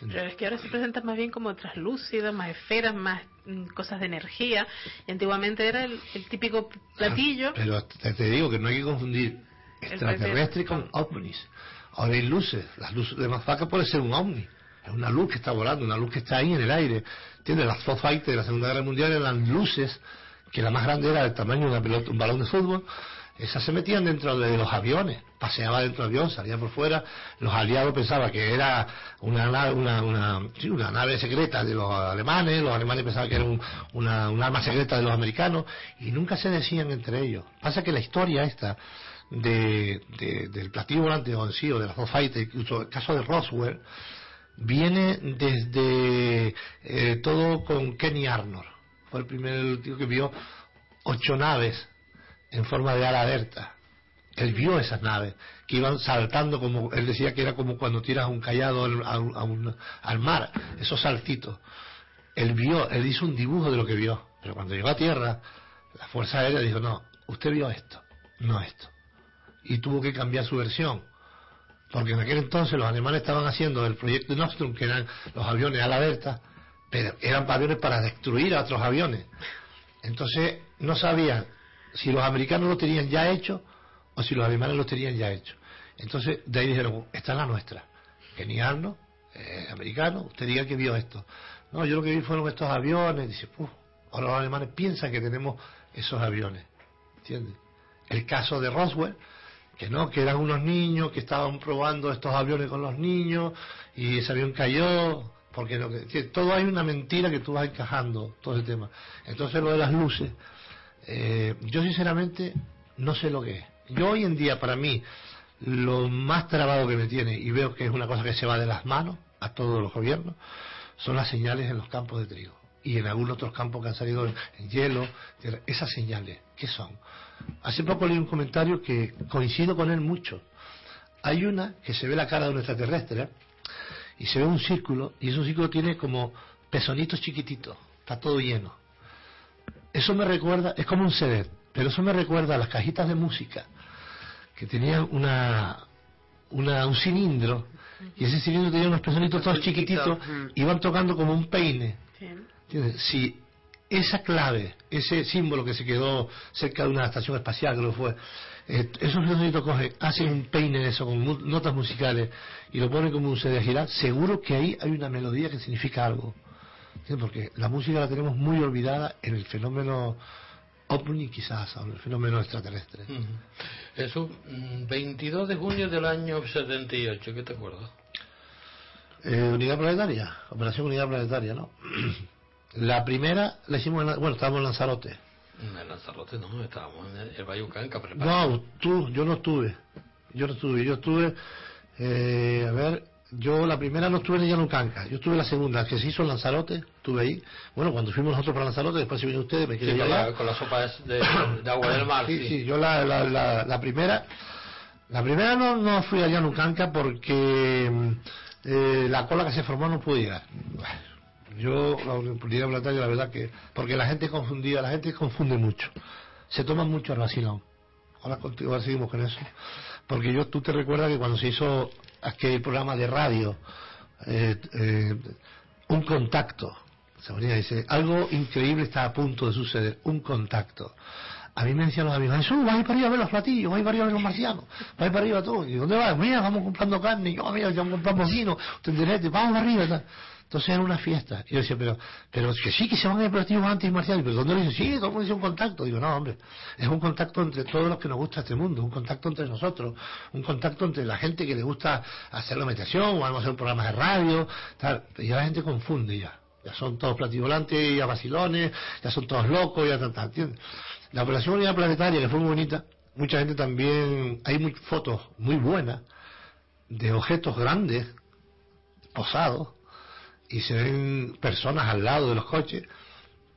Pero es que ahora se presentan más bien como translúcidos, más esferas, más mm, cosas de energía. Y antiguamente era el, el típico platillo. Pero te, te digo que no hay que confundir extraterrestre con ovnis. Ahora hay luces, las luces de Mazaca puede ser un ovni. Es una luz que está volando, una luz que está ahí en el aire. ¿Entiendes? Las Fighter de la Segunda Guerra Mundial eran luces, que la más grande era del tamaño de una pelota, un balón de fútbol. Esas se metían dentro de los aviones, paseaba dentro del avión, salía por fuera. Los aliados pensaban que era una una, una, sí, una nave secreta de los alemanes, los alemanes pensaban que era un, una, un arma secreta de los americanos, y nunca se decían entre ellos. Pasa que la historia esta de, de- del platillo volante o en sí, o de las Fox Fighter, incluso el caso de Roswell, viene desde eh, todo con Kenny Arnold. Fue el primer tío que vio ocho naves en forma de ala delta. Él vio esas naves que iban saltando como, él decía que era como cuando tiras un callado al, a un- al mar, esos saltitos. Él vio, él hizo un dibujo de lo que vio, pero cuando llegó a tierra, la Fuerza Aérea dijo, no, usted vio esto, no esto. Y tuvo que cambiar su versión porque en aquel entonces los alemanes estaban haciendo el proyecto Nostrum, que eran los aviones a la Berta, pero eran aviones para destruir a otros aviones. Entonces no sabían si los americanos lo tenían ya hecho o si los alemanes lo tenían ya hecho. Entonces de ahí dijeron, esta es la nuestra. Genial, eh, americano, usted diga que vio esto. No, yo lo que vi fueron estos aviones. Dice, Puf, ahora los alemanes piensan que tenemos esos aviones. ¿Entiendes? El caso de Roswell, que no, que eran unos niños que estaban probando estos aviones con los niños y ese avión cayó, porque todo hay una mentira que tú vas encajando, todo ese tema. Entonces lo de las luces, eh, yo sinceramente no sé lo que es. Yo hoy en día, para mí, lo más trabado que me tiene, y veo que es una cosa que se va de las manos a todos los gobiernos, son las señales en los campos de trigo y en algunos otros campos que han salido en, hielo, esas señales, ¿qué son? Hace poco leí un comentario que coincido con él mucho. Hay una que se ve la cara de un extraterrestre y se ve un círculo y ese círculo tiene como pezonitos chiquititos, está todo lleno. Eso me recuerda, es como un CD, pero eso me recuerda a las cajitas de música que tenían una, una un cilindro y ese cilindro tenía unos pezonitos todos chiquititos y van tocando como un peine. Si esa clave, ese símbolo que se quedó cerca de una estación espacial, que lo fue, eh, esos pezonitos cogen, hacen un peine de eso con notas musicales y lo ponen como un CD a girar, seguro que ahí hay una melodía que significa algo. Porque la música la tenemos muy olvidada en el fenómeno ovni quizás, el fenómeno extraterrestre. Eso, 22 mm, de junio del año 78, ¿qué te acuerdas? Eh, unidad planetaria, Operación Unidad Planetaria, ¿no? la primera la hicimos, en bueno, estábamos en Lanzarote. En Lanzarote no, estábamos en el, Bayucanca No, tú, yo no estuve. Yo no estuve, yo estuve, eh, a ver, yo la primera no estuve en Yanucanca, yo estuve la segunda, que se hizo en Lanzarote, estuve ahí. Bueno, cuando fuimos nosotros para Lanzarote, después se vino ustedes, me quedé sí, con, la, sopa de, agua del mar. Sí, sí, yo la, la, la, primera, la primera no, no fui a Yanucanca porque eh, la cola que se formó no pude llegar. Yo, la unidad planetaria, la verdad que, porque la gente confundía, la gente confunde mucho, se toma mucho el vacilón. Ahora, ahora seguimos con eso. Porque yo, tú te recuerdas que cuando se hizo aquel programa de radio, eh, eh, un contacto, ponía dice, algo increíble está a punto de suceder, un contacto. A mí me decían los amigos, Jesús, vas para arriba a ver los platillos, vas para arriba a ver los marcianos, vas para arriba todo. Y ¿dónde vas? Mira, vamos comprando carne, yo, mira, ya compramos vino, vamos arriba. Entonces era una fiesta. Y yo decía, pero, pero que sí, que se van a ir platillos antimarciales. Pero ¿dónde lo dicen? Sí, todo el mundo un contacto. Digo, no, hombre, es un contacto entre todos los que nos gusta este mundo, un contacto entre nosotros, un contacto entre la gente que le gusta hacer la meditación, o vamos a hacer un programa de radio, tal. Y ya la gente confunde ya. Ya son todos plativolantes, ya vacilones, ya son todos locos, ya tal, ¿entiendes? La operación unidad planetaria, que fue muy bonita, mucha gente también, hay muy, fotos muy buenas de objetos grandes, posados, y se ven personas al lado de los coches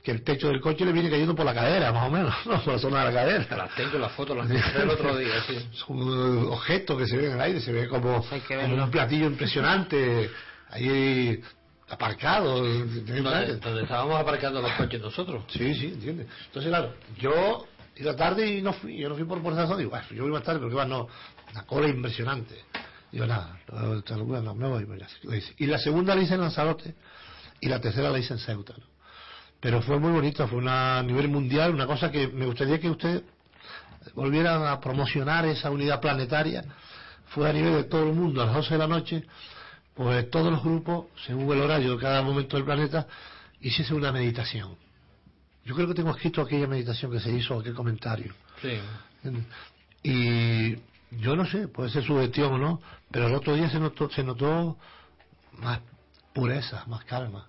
que el techo del coche le viene cayendo por la cadera, más o menos, ¿no? por la zona de la cadera. Las tengo las fotos, las encontré el otro día, sí. Son objetos que se ven en el aire, se ve como, un platillo impresionante ahí aparcado. Donde, estábamos aparcando los coches nosotros. Sí, sí, entiende Entonces, claro, yo iba tarde y no fui, yo no fui por por esa digo, bueno, yo voy más tarde, porque va, no, la cola impresionante. Digo, nada, no, me voy. Pues y la segunda la hice en Lanzarote y la tercera la hice en Ceuta. Pero fue muy bonito, fue una, a nivel mundial, una cosa que me gustaría que usted volviera a promocionar esa unidad planetaria. Fue a nivel de todo el mundo, a las 12 de la noche, pues todos los grupos, según el horario de cada momento del planeta, hiciese una meditación. Yo creo que tengo escrito aquella meditación que se hizo, aquel comentario. Sí. Y yo no sé, puede ser su gestión o no, pero el otro día se notó, se notó más pureza, más calma.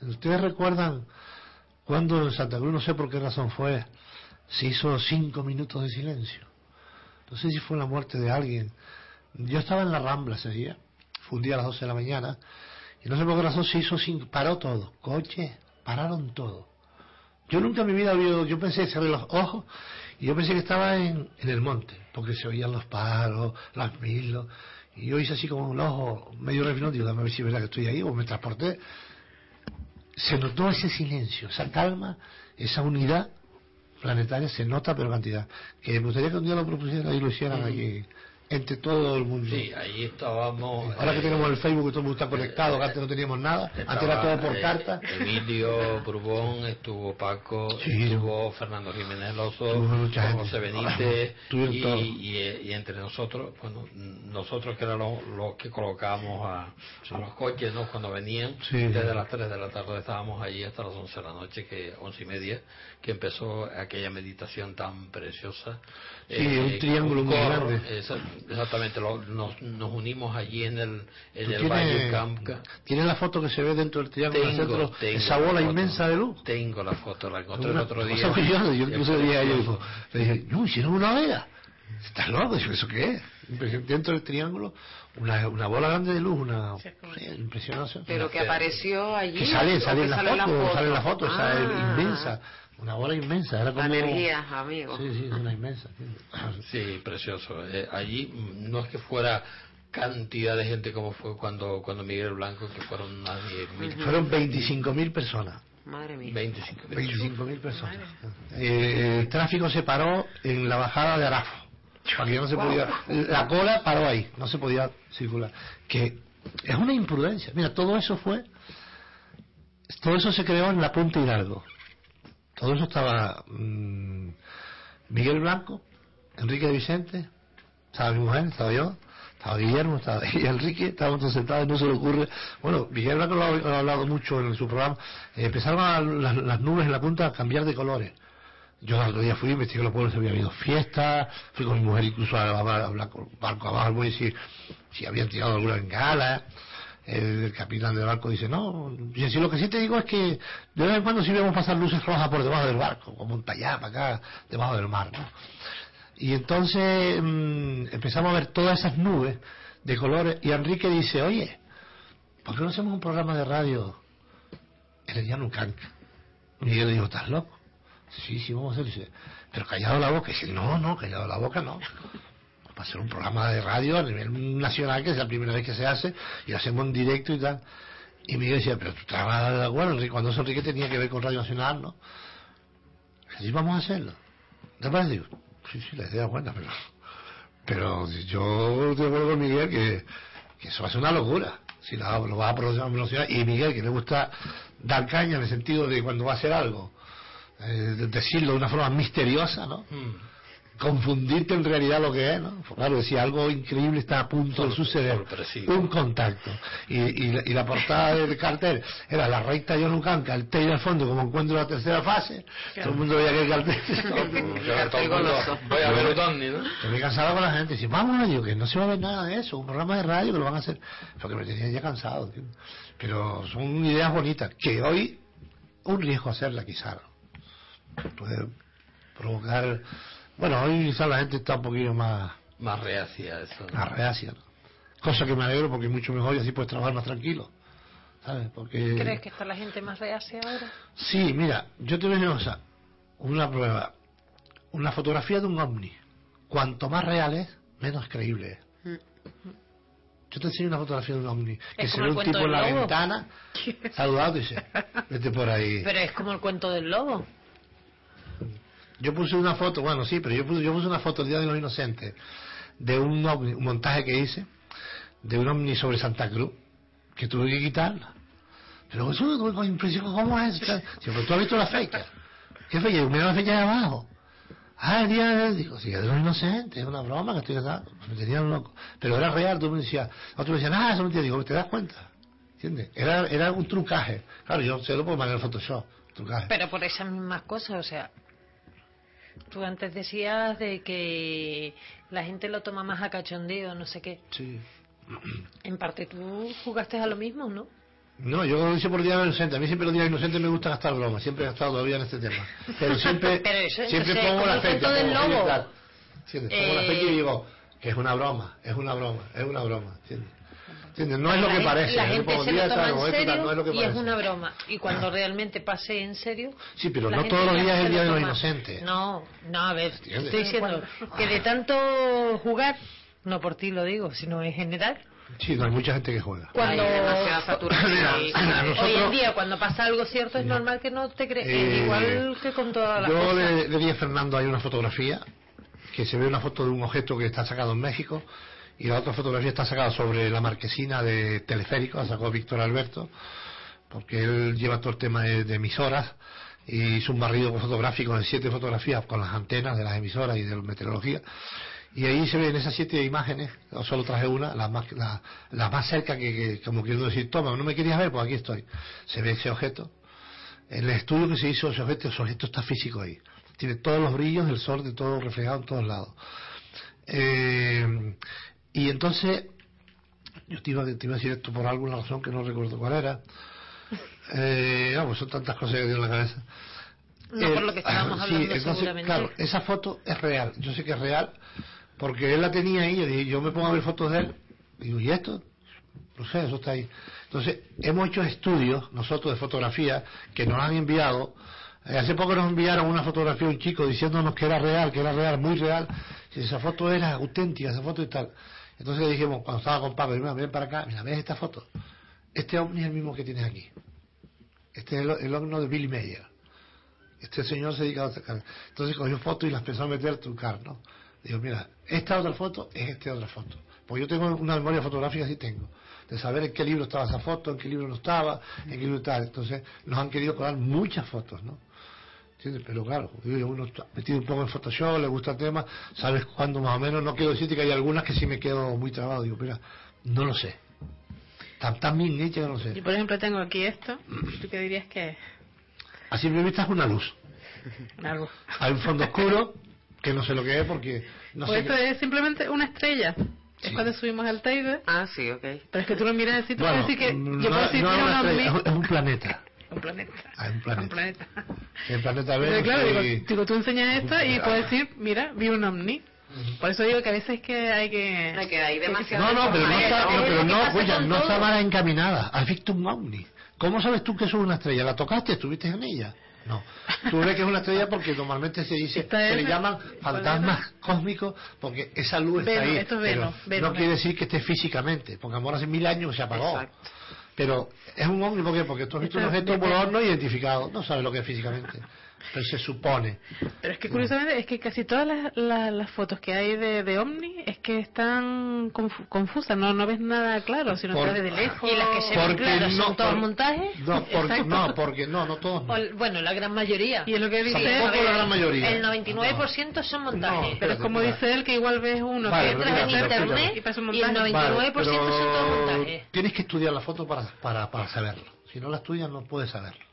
¿Ustedes recuerdan cuando en Santa Cruz, no sé por qué razón fue, se hizo cinco minutos de silencio? No sé si fue la muerte de alguien. Yo estaba en la Rambla ese día, fue un día a las 12 de la mañana, y no sé por qué razón se hizo sin, paró todo, coche, pararon todo. Yo nunca en mi vida había, yo pensé cerré los ojos y yo pensé que estaba en, el monte, porque se oían los palos, las milos, y yo hice así como un ojo medio refinado, digo, dame a ver si es verdad que estoy ahí, o me transporté. Se notó ese silencio, esa calma, esa unidad planetaria, se nota pero cantidad. Que me gustaría que un día lo propusieran y lo hicieran aquí entre todo el mundo. Sí, ahí estábamos. Ahora que eh, tenemos el Facebook y todo el mundo está conectado, que antes no teníamos nada, antes era todo por eh, carta. Emilio Burbón, estuvo Paco, Sí. estuvo Fernando Jiménez gente. José Benítez, y, todos. y, eh, y entre nosotros, bueno, nosotros que éramos los que colocábamos a, a los coches, ¿no? Cuando venían, Sí. desde las 3 de la tarde estábamos allí hasta las 11 de la noche, que 11 y media, que empezó aquella meditación tan preciosa. Sí, un triángulo muy grande. esa- exactamente, lo- nos, nos unimos allí en el, en ¿Tú el tienes- Valle Campca. ¿Tienes la foto que se ve dentro del triángulo Tengo, centro? tengo esa la bola foto. inmensa de luz. Tengo la foto, la encontré el otro día. cosa curiosa, yo incluso le dije no, hicieron una vela. ¿Estás loco? ¿eso qué es? Dentro del triángulo, una, una bola grande de luz, una... Sí, impresionante. Pero que apareció allí. Que sale, ¿o sale en la sale foto, sale en la foto, o sea, Ah. inmensa. Una bola inmensa, era como... La energía, amigo. Sí, sí, una inmensa. Sí, precioso. Eh, allí mm, no es que fuera cantidad de gente como fue cuando cuando Miguel Blanco, que fueron unas 10.000. Fueron 25.000 personas. Madre mía. 25. 25.000 personas. Eh, el tráfico se paró en la bajada de Arafo. La cola paró ahí, no se podía circular. Que es una imprudencia. Mira, todo eso fue, todo eso se creó en la Punta Hidalgo. Todo eso estaba mm, Miguel Blanco, Enrique Vicente, estaba mi mujer, estaba yo, estaba Guillermo, estaba y Enrique, estábamos todos sentados, no se le ocurre. Bueno, Miguel Blanco lo ha, hablado mucho en su programa. eh, empezaron a- las nubes en la punta a cambiar de colores. Yo el otro día fui, investigué los pueblos, si había habido fiestas, fui con mi mujer incluso a, hablar con barco abajo al muelle si, si habían tirado alguna bengala. El, capitán del barco dice, no, y si lo que sí te digo es que de vez en cuando sí vemos pasar luces rojas por debajo del barco, como un allá, para acá, debajo del mar, ¿no? Y entonces mm, empezamos a ver todas esas nubes de colores y Enrique dice, oye, ¿por qué no hacemos un programa de radio en el llano Canca? Miguel le dijo, ¿estás loco? Sí, sí, vamos a hacer. Dice, pero callado la boca. Y dice, no, no, callado la boca no. Va a ser un programa de radio a nivel nacional, que es la primera vez que se hace, y lo hacemos en directo y tal. Y Miguel decía, pero tú estabas de acuerdo, cuando eso Enrique tenía que ver con Radio Nacional, ¿no? Sí, vamos a hacerlo. ¿Te parece? Digo, sí, sí, la idea es buena, pero... Pero yo estoy acuerdo con Miguel que, que eso va a ser una locura. Si la- lo va a producir a velocidad. Y Miguel, que le gusta dar caña en el sentido de cuando va a hacer algo, eh, de- decirlo de una forma misteriosa, ¿no? Mm. Confundirte en realidad lo que es, ¿no? Claro, decía algo increíble está a punto de suceder. sorpresivo. Un contacto. Y, y, la- y la portada del cartel era la recta Yonucanca, el T y al fondo como encuentro la tercera fase. Todo el mundo veía que el cartel. Voy a ver ovni, ¿no? Yo me cansaba con la gente, dice, vamos, digo que no se va a ver nada de eso, un programa de radio que lo van a hacer, porque me tenían ya cansado, pero son ideas bonitas, que hoy un riesgo hacerla quizá, puede provocar, bueno, hoy quizá la gente está un poquillo más, Más reacia a eso. más reacia, ¿no? cosa que me alegro porque es mucho mejor y así puedes trabajar más tranquilo, ¿sabes? Porque... ¿Crees que está la gente más reacia ahora? Sí, mira, yo te voy a decir una prueba, una fotografía de un ovni, cuanto más real es, menos creíble es. Yo te enseño una fotografía de un ovni, que Es se ve un tipo en la lobo. ventana, saludado y dice, vete por ahí. Pero es como el cuento del lobo. Yo puse una foto, bueno, sí, pero yo puse, yo puse una foto el Día de los Inocentes, de un, ovni, un montaje que hice, de un ovni sobre Santa Cruz, que tuve que quitarla. Pero eso, con impresión, ¿cómo es? Pero tú has visto la fecha. ¿Qué fecha? Mira la fecha de abajo. Ah, el día de... Digo, sí, de los inocentes, es una broma que estoy haciendo. Me tenían loco. Pero era real, tú me decías, otros me decían, ah, eso te digo, ¿te das cuenta? ¿Entiendes? Era, era un trucaje. Claro, yo sé lo puedo mandar en Photoshop, trucaje. Pero por esas mismas cosas, o sea, tú antes decías de que la gente lo toma más a cachondeo, no sé qué. Sí. En parte tú jugaste a lo mismo, ¿no? No, yo lo hice por Día Inocentes. A mí siempre los días inocentes me gusta gastar bromas. Siempre he gastado todavía en este tema. Pero siempre, Pero eso, siempre entonces, pongo la fecha. del pongo lobo. ¿Entiendes? Pongo la Eh, fecha y digo que es una broma, es una broma, es una broma. ¿Entiendes? ¿Entiendes? No es lo La que parece. La gente se día lo toma en serio no es lo que y es una broma. Y cuando realmente pase en serio... Sí, pero la no todos los días es el Día lo de los. Inocentes. No, no, a ver, ¿Entiendes? estoy diciendo que de tanto jugar, no por ti lo digo, sino en general, Sí, no hay mucha gente que juega. cuando Hay nosotros- hoy en día cuando pasa algo cierto es normal que no te crees Eh, igual que con todas las Yo cosas le, le di a Fernando ahí una fotografía que se ve una foto de un objeto que está sacado en México y la otra fotografía está sacada sobre la marquesina de teleférico, la sacó Víctor Alberto, porque él lleva todo el tema de, emisoras y hizo un barrido fotográfico de siete fotografías con las antenas de las emisoras y de la meteorología. Y ahí se ven esas siete imágenes, o solo traje una, la más, la, más cerca que, como quiero decir, toma, no me querías ver, pues aquí estoy. Se ve ese objeto. El estudio que se hizo ese objeto, ese objeto está físico ahí. Tiene todos los brillos del sol, de todo reflejado en todos lados. Eh, y entonces, yo te iba, te iba a decir esto por alguna razón que no recuerdo cuál era. Eh, vamos, son tantas cosas que tengo en la cabeza. No por lo que estábamos sí, hablando entonces, seguramente. claro, esa foto es real. Yo sé que es real porque él la tenía ahí. Yo, dije, yo me pongo a ver fotos de él. Digo, ¿y esto? No sé, eso está ahí. Entonces, hemos hecho estudios nosotros de fotografía que nos han enviado. Eh, hace poco nos enviaron una fotografía de un chico diciéndonos que era real, que era real, muy real. Si esa foto era auténtica, esa foto y tal. Entonces dijimos, cuando estaba con Pablo, mira, ven para acá, mira, ves esta foto. Este ovni es el mismo que tienes aquí. Este es el, el ovni de Billy Mayer. Este señor se dedica a sacar. Entonces cogió fotos y las empezó a meter trucar, ¿no? Digo, mira, esta otra foto es esta otra foto. Porque yo tengo una memoria fotográfica, sí tengo. De saber en qué libro estaba esa foto, en qué libro no estaba, en qué libro tal. Entonces nos han querido colar muchas fotos, ¿no? ¿Entiendes? Pero claro, uno está metido un poco en Photoshop, le gusta el tema, sabes cuándo más o menos. No quiero decirte que hay algunas que sí me quedo muy trabado. Digo, mira, no lo sé. Tan, tan bien hecha que no lo sé. Yo, por ejemplo, tengo aquí esto. ¿Tú qué dirías que es? A simple vista es una luz. Algo. Hay un fondo oscuro que no sé lo que es porque no pues sé. esto qué- es simplemente una estrella. Es cuando subimos al Teide. Ah, sí, ok. Pero es que tú lo miras así, tú Bueno, puedes decir que. no, Yo puedo decir no que es una un estrella, es un planeta. Un planeta. Ah, un planeta. Un planeta. El planeta Pero Venus. claro, digo, y- digo, tú enseñas esto y puedes decir, mira, vi un ovni. Por eso digo que a veces que hay que... Hay que hay demasiado. No, no, pero no está, no, pero no, oye, no está mal encaminada. Has visto un ovni. ¿Cómo sabes tú que eso es una estrella? ¿La tocaste? ¿Estuviste en ella? No. Tú ves que es una estrella porque normalmente se dice, Está se le llaman fantasmas cósmicos porque esa luz está Venus, ahí. esto es pero Venus, Venus, no quiere decir que esté físicamente, porque amor hace mil años se apagó. Exacto. Pero es un ovni ¿por qué? porque tú has visto un objeto volador no identificado, no sabes lo que es físicamente. Pero se supone. Pero es que curiosamente es que casi todas las, las, las fotos que hay de, de ovni es que están confu- confusas, no no ves nada claro, sino Por- que ves de lejos. Y las que se ven claras no- son todos por- montajes. No, porque, no, porque no, no todos. no. O el- bueno, la gran mayoría. Y es lo que dice Tampoco él, la gran mayoría. El 99% son montajes. pero es como dice él que igual ves uno Vale, que mira, en pero internet y pasa un y el montaje. 99% son todos montajes. tienes que estudiar la foto para, para, para saberlo. Si no la estudias no puedes saberlo.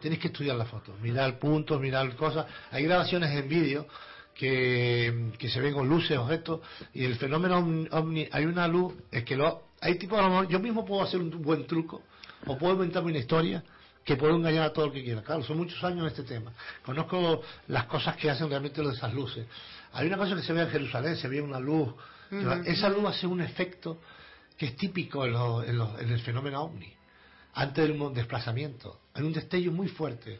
Tienes que estudiar la foto, mirar puntos, mirar cosas. Hay grabaciones en vídeo que, que se ven con luces, objetos, y el fenómeno ovni, hay una luz, es que lo, hay tipo, a lo mejor, yo mismo puedo hacer un buen truco, o puedo inventarme una historia que puedo engañar a todo el que quiera. Claro, son muchos años en este tema. Conozco las cosas que hacen realmente lo de esas luces. Hay una cosa que se ve en Jerusalén, se ve una luz. Esa luz hace un efecto que es típico en, lo- en lo- en el fenómeno ovni, antes del desplazamiento. Hay un destello muy fuerte.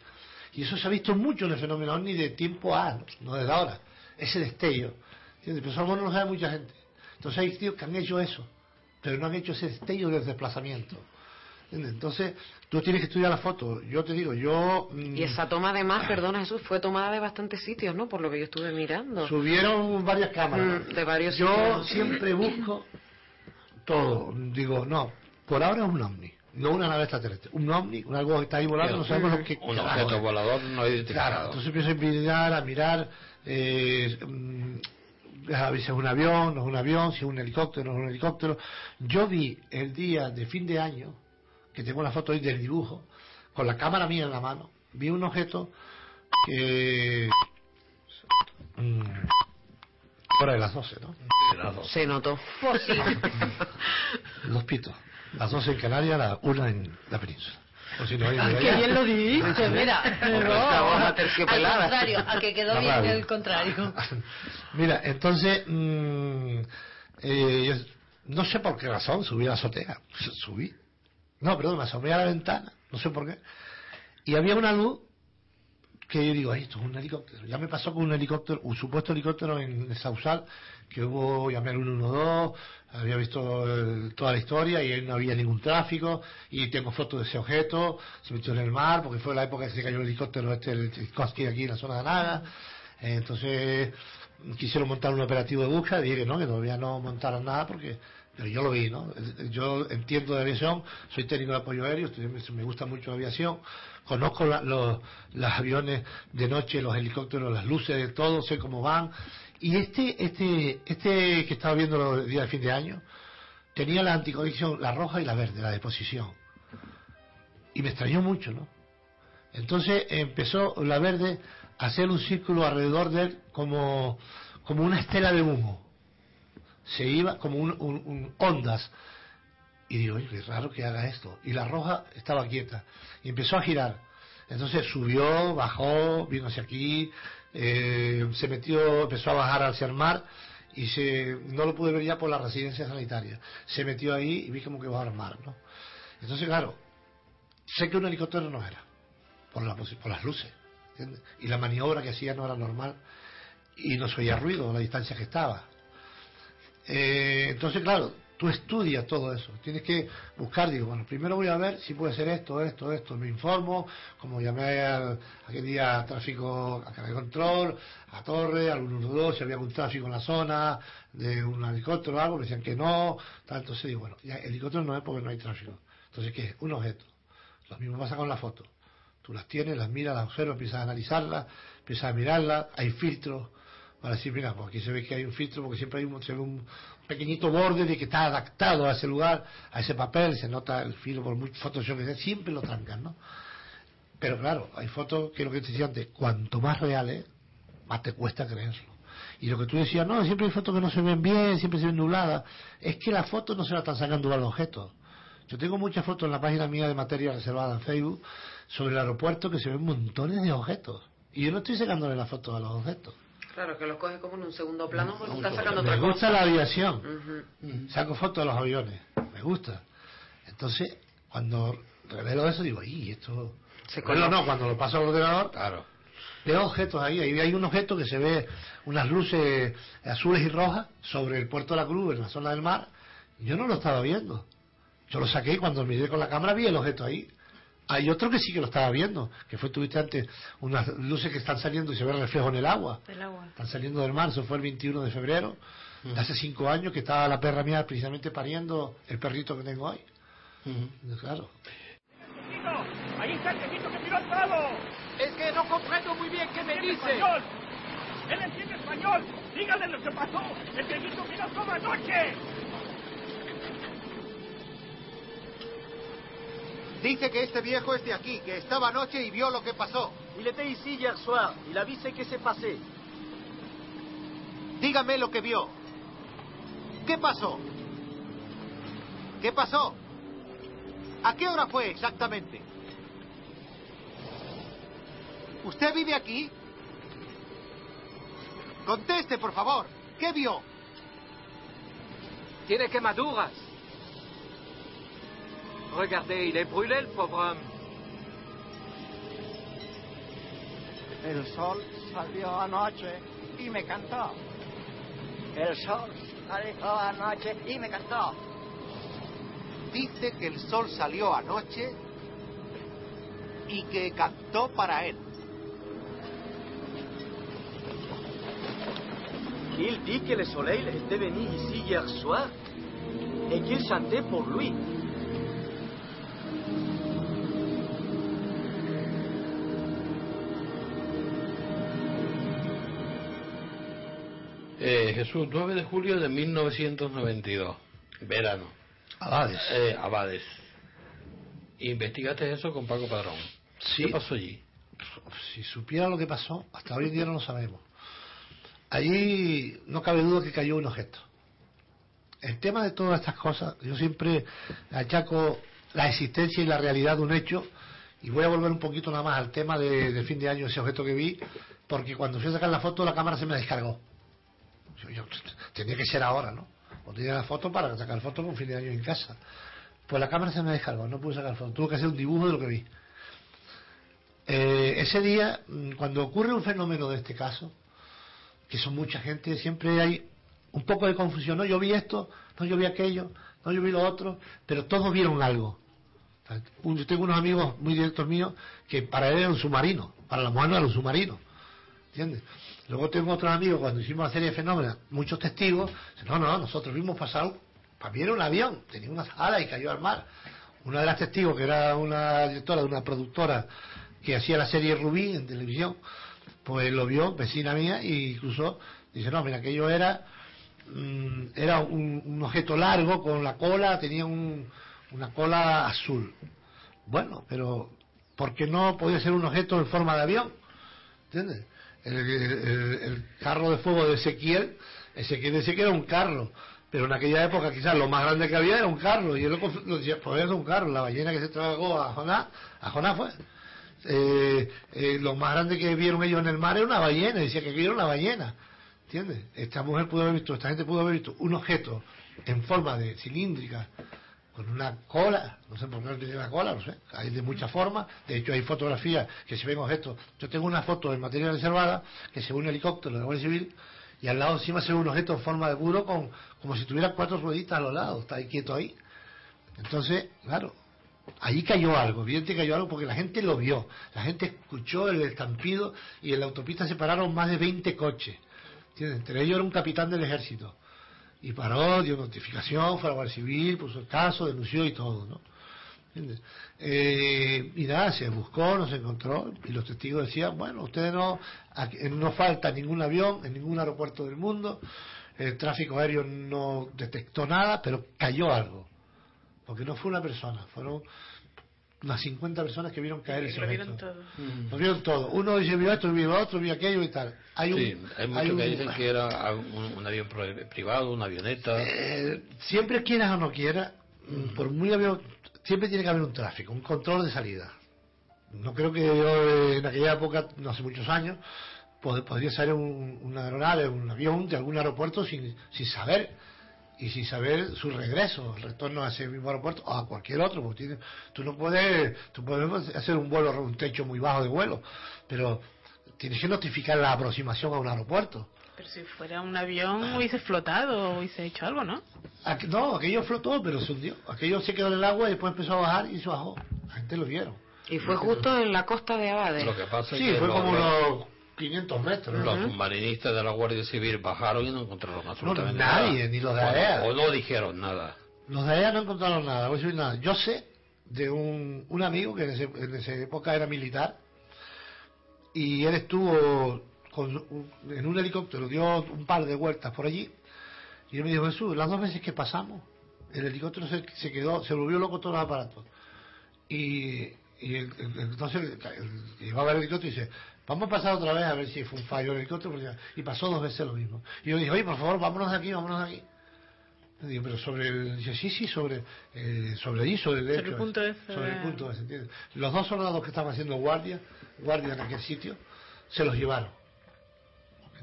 Y eso se ha visto mucho en el fenómeno ovni de tiempo A, no, no desde ahora. Ese destello. ¿Entiendes? Pero eso no lo sabe mucha gente. Entonces hay tíos que han hecho eso, pero no han hecho ese destello del desplazamiento. ¿Entiendes? Entonces, tú tienes que estudiar la foto. Yo te digo, yo... mm, Y esa toma además, perdona Jesús, fue tomada de bastantes sitios, ¿no? Por lo que yo estuve mirando. Subieron varias cámaras. Mm, de varios Yo sitios. siempre busco todo. Digo, no, por ahora es un ovni, no una nave extraterrestre. Un ovni, un algo que está ahí volando, no sabemos lo que Un objeto es. volador no Claro, identificado. entonces empiezo a mirar, a mirar, eh, mm, a ver si es un avión, no es un avión, si es un helicóptero, no es un helicóptero. Yo vi el día de fin de año, que tengo una foto ahí del dibujo, con la cámara mía en la mano, vi un objeto que... mm, Hora de las 12, ¿no? Se notó. Los pitos. Las 12 en Canarias, la una en la península. O si no hay Ay, qué bien lo dijiste, mira. Voz Al contrario, a que quedó La bien el contrario. Mira, entonces, mm, eh, yo no sé por qué razón subí a la azotea. Subí. No, perdón, me asomé a la ventana, no sé por qué. Y había una luz que yo digo, "Ay, esto es un helicóptero. Ya me pasó con un helicóptero, un supuesto helicóptero en Sausal, que hubo, llamé al 112, había visto eh, toda la historia y ahí no había ningún tráfico, y tengo fotos de ese objeto, se metió en el mar, porque fue la época que se cayó el helicóptero este, el aquí en la zona de Naga. Entonces, quisieron montar un operativo de búsqueda, dije que no, que todavía no montaron nada porque pero yo lo vi, ¿no? Yo entiendo de aviación, soy técnico de apoyo aéreo, me gusta mucho aviación, conozco los, aviones de noche, los helicópteros, las luces, de todo, sé cómo van. Y este, este, este que estaba viendo los días de fin de año, tenía la anticolisión, la roja y la verde, la de posición. Y me extrañó mucho, ¿no? Entonces empezó la verde a hacer un círculo alrededor de él como, como una estela de humo. Se iba como un, un- un ondas. Y digo, oye, qué raro que haga esto. Y la roja estaba quieta. Y empezó a girar. Entonces subió, bajó, vino hacia aquí, eh, se metió, empezó a bajar hacia el mar y se, no lo pude ver ya por la residencia sanitaria. Se metió ahí y vi como que bajó al mar, ¿no? Entonces, claro, sé que un helicóptero no era, por, la por las luces. Y la maniobra que hacía no era normal y no se oía ruido a la distancia que estaba. Eh, entonces, claro, tú estudias todo eso. Tienes que buscar, digo, bueno, primero voy a ver si puede ser esto, esto, esto. Me informo, como llamé al, aquel día a tráfico, a carga de control, a Torre, al 112, si había algún tráfico en la zona, de un helicóptero o algo, me decían que no. Tal, entonces digo, bueno, ya, helicóptero no es porque no hay tráfico. Entonces, ¿qué? Un objeto. Lo mismo pasa con la foto. Tú las tienes, las miras, las observas, empiezas a analizarlas, empiezas a mirarlas, hay filtros para decir, mira, pues aquí se ve que hay un filtro porque siempre hay un, pequeñito borde de que está adaptado a ese lugar, a ese papel, se nota el filo por muy Photoshop que sea, siempre lo trancan, ¿no? Pero claro, hay fotos que lo que te decía antes, cuanto más reales, más te cuesta creerlo. Y lo que tú decías, no, siempre hay fotos que no se ven bien, siempre se ven nubladas. Es que las fotos no se las están sacando a los objetos. Yo tengo muchas fotos en la página mía de materia reservada en Facebook sobre el aeropuerto que se ven montones de objetos. Y yo no estoy sacándole las fotos a los objetos. Claro, que lo coge como en un segundo plano porque está sacando Me otra gusta cosa. la aviación. Ujú. Saco fotos de los aviones. Me gusta. Entonces, cuando revelo eso, digo, ¡y esto! Se Bueno, no, cuando lo paso al ordenador, Claro. veo objetos ahí. Ahí hay un objeto que se ve unas luces azules y rojas sobre el puerto de la Cruz, en la zona del mar. Yo no lo estaba viendo. Yo lo saqué y cuando miré con la cámara vi el objeto ahí. Hay otro que sí que lo estaba viendo, que fue, tuviste antes, unas luces que están saliendo y se ve el reflejo en el agua. Del agua. Están saliendo del mar, eso fue el 21 de febrero, de hace cinco años, que estaba la perra mía precisamente pariendo el perrito que tengo hoy. Claro. Ahí está el que tiró al prado. Es que no comprendo muy bien qué me dice. Español. Él entiende español. Dígale lo que pasó. El viejito miró toda noche. Dice que este viejo es de aquí, que estaba anoche y vio lo que pasó. Il était ici hier soir. Il a vu ce qui s'est passé. Dígame lo que vio. ¿Qué pasó? ¿Qué pasó? ¿A qué hora fue exactamente? ¿Usted vive aquí? Conteste, por favor. ¿Qué vio? Tiene quemaduras. Regardez, il est brûlé, le pauvre homme. El sol salió anoche y me cantó. El sol salió anoche y me cantó. Dice que el sol salió anoche y que cantó para él. Il dit que le soleil était venu ici hier soir et qu'il chantait pour lui. Eh, Jesús, 9 de julio de 1992, verano. Abades. Eh, Abades. Investigaste eso con Paco Padrón. Sí. ¿Qué pasó allí? Si supiera lo que pasó, hasta hoy en día no lo sabemos. Allí no cabe duda que cayó un objeto. El tema de todas estas cosas, yo siempre achaco la existencia y la realidad de un hecho, y voy a volver un poquito nada más al tema de, de fin de año, ese objeto que vi, porque cuando fui a sacar la foto la cámara se me descargó. Yo, tenía que ser ahora, ¿no? O tenía la foto para sacar foto con fin de año en casa. Pues la cámara se me descargó, no pude sacar foto, tuve que hacer un dibujo de lo que vi. Eh, ese día, mm, cuando ocurre un fenómeno de este caso, que son mucha gente, siempre hay un poco de confusión. No, yo vi esto, no, yo vi aquello, no, yo vi lo otro, pero todos vieron algo. Yo tengo unos amigos muy directos míos que para él era un submarino, para la mujer no era un submarino. ¿Entiendes? Luego tengo otros amigos, cuando hicimos la serie de fenómenos, muchos testigos, no, no, nosotros vimos pasar, para mí era un avión, tenía unas alas y cayó al mar. Una de las testigos, que era una directora de una productora que hacía la serie Rubí en televisión, pues lo vio, vecina mía, y incluso dice, no, mira, aquello era, mm, era un, objeto largo con la cola, tenía un- una cola azul. Bueno, pero ¿por qué no podía ser un objeto en forma de avión? ¿Entiendes? El, carro de fuego de Ezequiel, Ezequiel decía que era un carro, pero en aquella época quizás lo más grande que había era un carro, y él lo, lo decía, pues un carro, la ballena que se tragó a Jonás, a Jonás fue. Eh, eh, lo más grande que vieron ellos en el mar era una ballena, decía que era una ballena. ¿Entiendes? Esta mujer pudo haber visto, esta gente pudo haber visto un objeto en forma de cilíndrica, con una cola, no sé por qué no tiene una cola, no sé, hay de muchas formas, de hecho hay fotografías que se ven objetos, yo tengo una foto en materia reservada que se ve un helicóptero de la Guardia Civil y al lado encima se ve un objeto en forma de burro con, como si tuviera cuatro rueditas a los lados, está ahí quieto ahí. Entonces, claro, allí cayó algo, evidente cayó algo porque la gente lo vio, la gente escuchó el estampido y en la autopista se pararon más de 20 coches, entre ellos era un capitán del ejército y paró, dio notificación, fue a la Guardia Civil, puso el caso, denunció y todo, ¿no? Eh, y nada, se buscó, no se encontró, y los testigos decían, bueno, ustedes no, no falta ningún avión en ningún aeropuerto del mundo, el tráfico aéreo no detectó nada, pero cayó algo, porque no fue una persona, fueron unas 50 personas que vieron caer ese Lo vieron todo. Lo vieron todo. Uno dice vio esto, vio otro, vio aquello y tal. Hay un, sí, hay muchos hay un- que dicen que era un, un avión pri- privado, una avioneta. Eh, siempre quieras o no quieras, mm, por muy avión, siempre tiene que haber un tráfico, un control de salida. No creo que yo eh, en aquella época, no hace muchos años, pod- podría salir un, una aeronave, un avión de algún aeropuerto sin, sin saber y sin saber su regreso, el retorno a ese mismo aeropuerto o a cualquier otro, porque tiene- tú no puedes, tú puedes hacer un vuelo, un techo muy bajo de vuelo, pero tienes que notificar la aproximación a un aeropuerto. Pero si fuera un avión hubiese flotado o hubiese hecho algo, ¿no? Aqu- no, aquello flotó, pero se hundió. Aquello se quedó en el agua y después empezó a bajar y se bajó. La gente lo vieron. Y fue justo en la costa de Abade. Lo que pasa Sí, es que fue como los- 500 metros. Los submarinistas de la Guardia Civil bajaron y no encontraron absolutamente nadie, nada. ni los de AEA. O no dijeron nada. Los de allá no encontraron nada, voy a decir nada. Yo sé de un, un amigo que en, ese- en esa época era militar y él estuvo con un- en un helicóptero, dio un par de vueltas por allí y él me dijo, Jesús, las dos veces que pasamos, el helicóptero se, se quedó, se volvió loco todos los aparatos. Y, y el- el- entonces el, el que llevaba el helicóptero dice, vamos a pasar otra vez a ver si fue un fallo el helicóptero, porque- y pasó dos veces lo mismo. Y yo dije, oye, por favor, vámonos de aquí, vámonos de aquí. Le digo, pero sobre el, dice, sí, sí, sobre, eh, sobre allí, sobre el Sobre hecho el punto ese, ese sobre el de- punto ese, ¿entiendes? Los dos soldados que estaban haciendo guardia, guardia en aquel sitio, se los llevaron.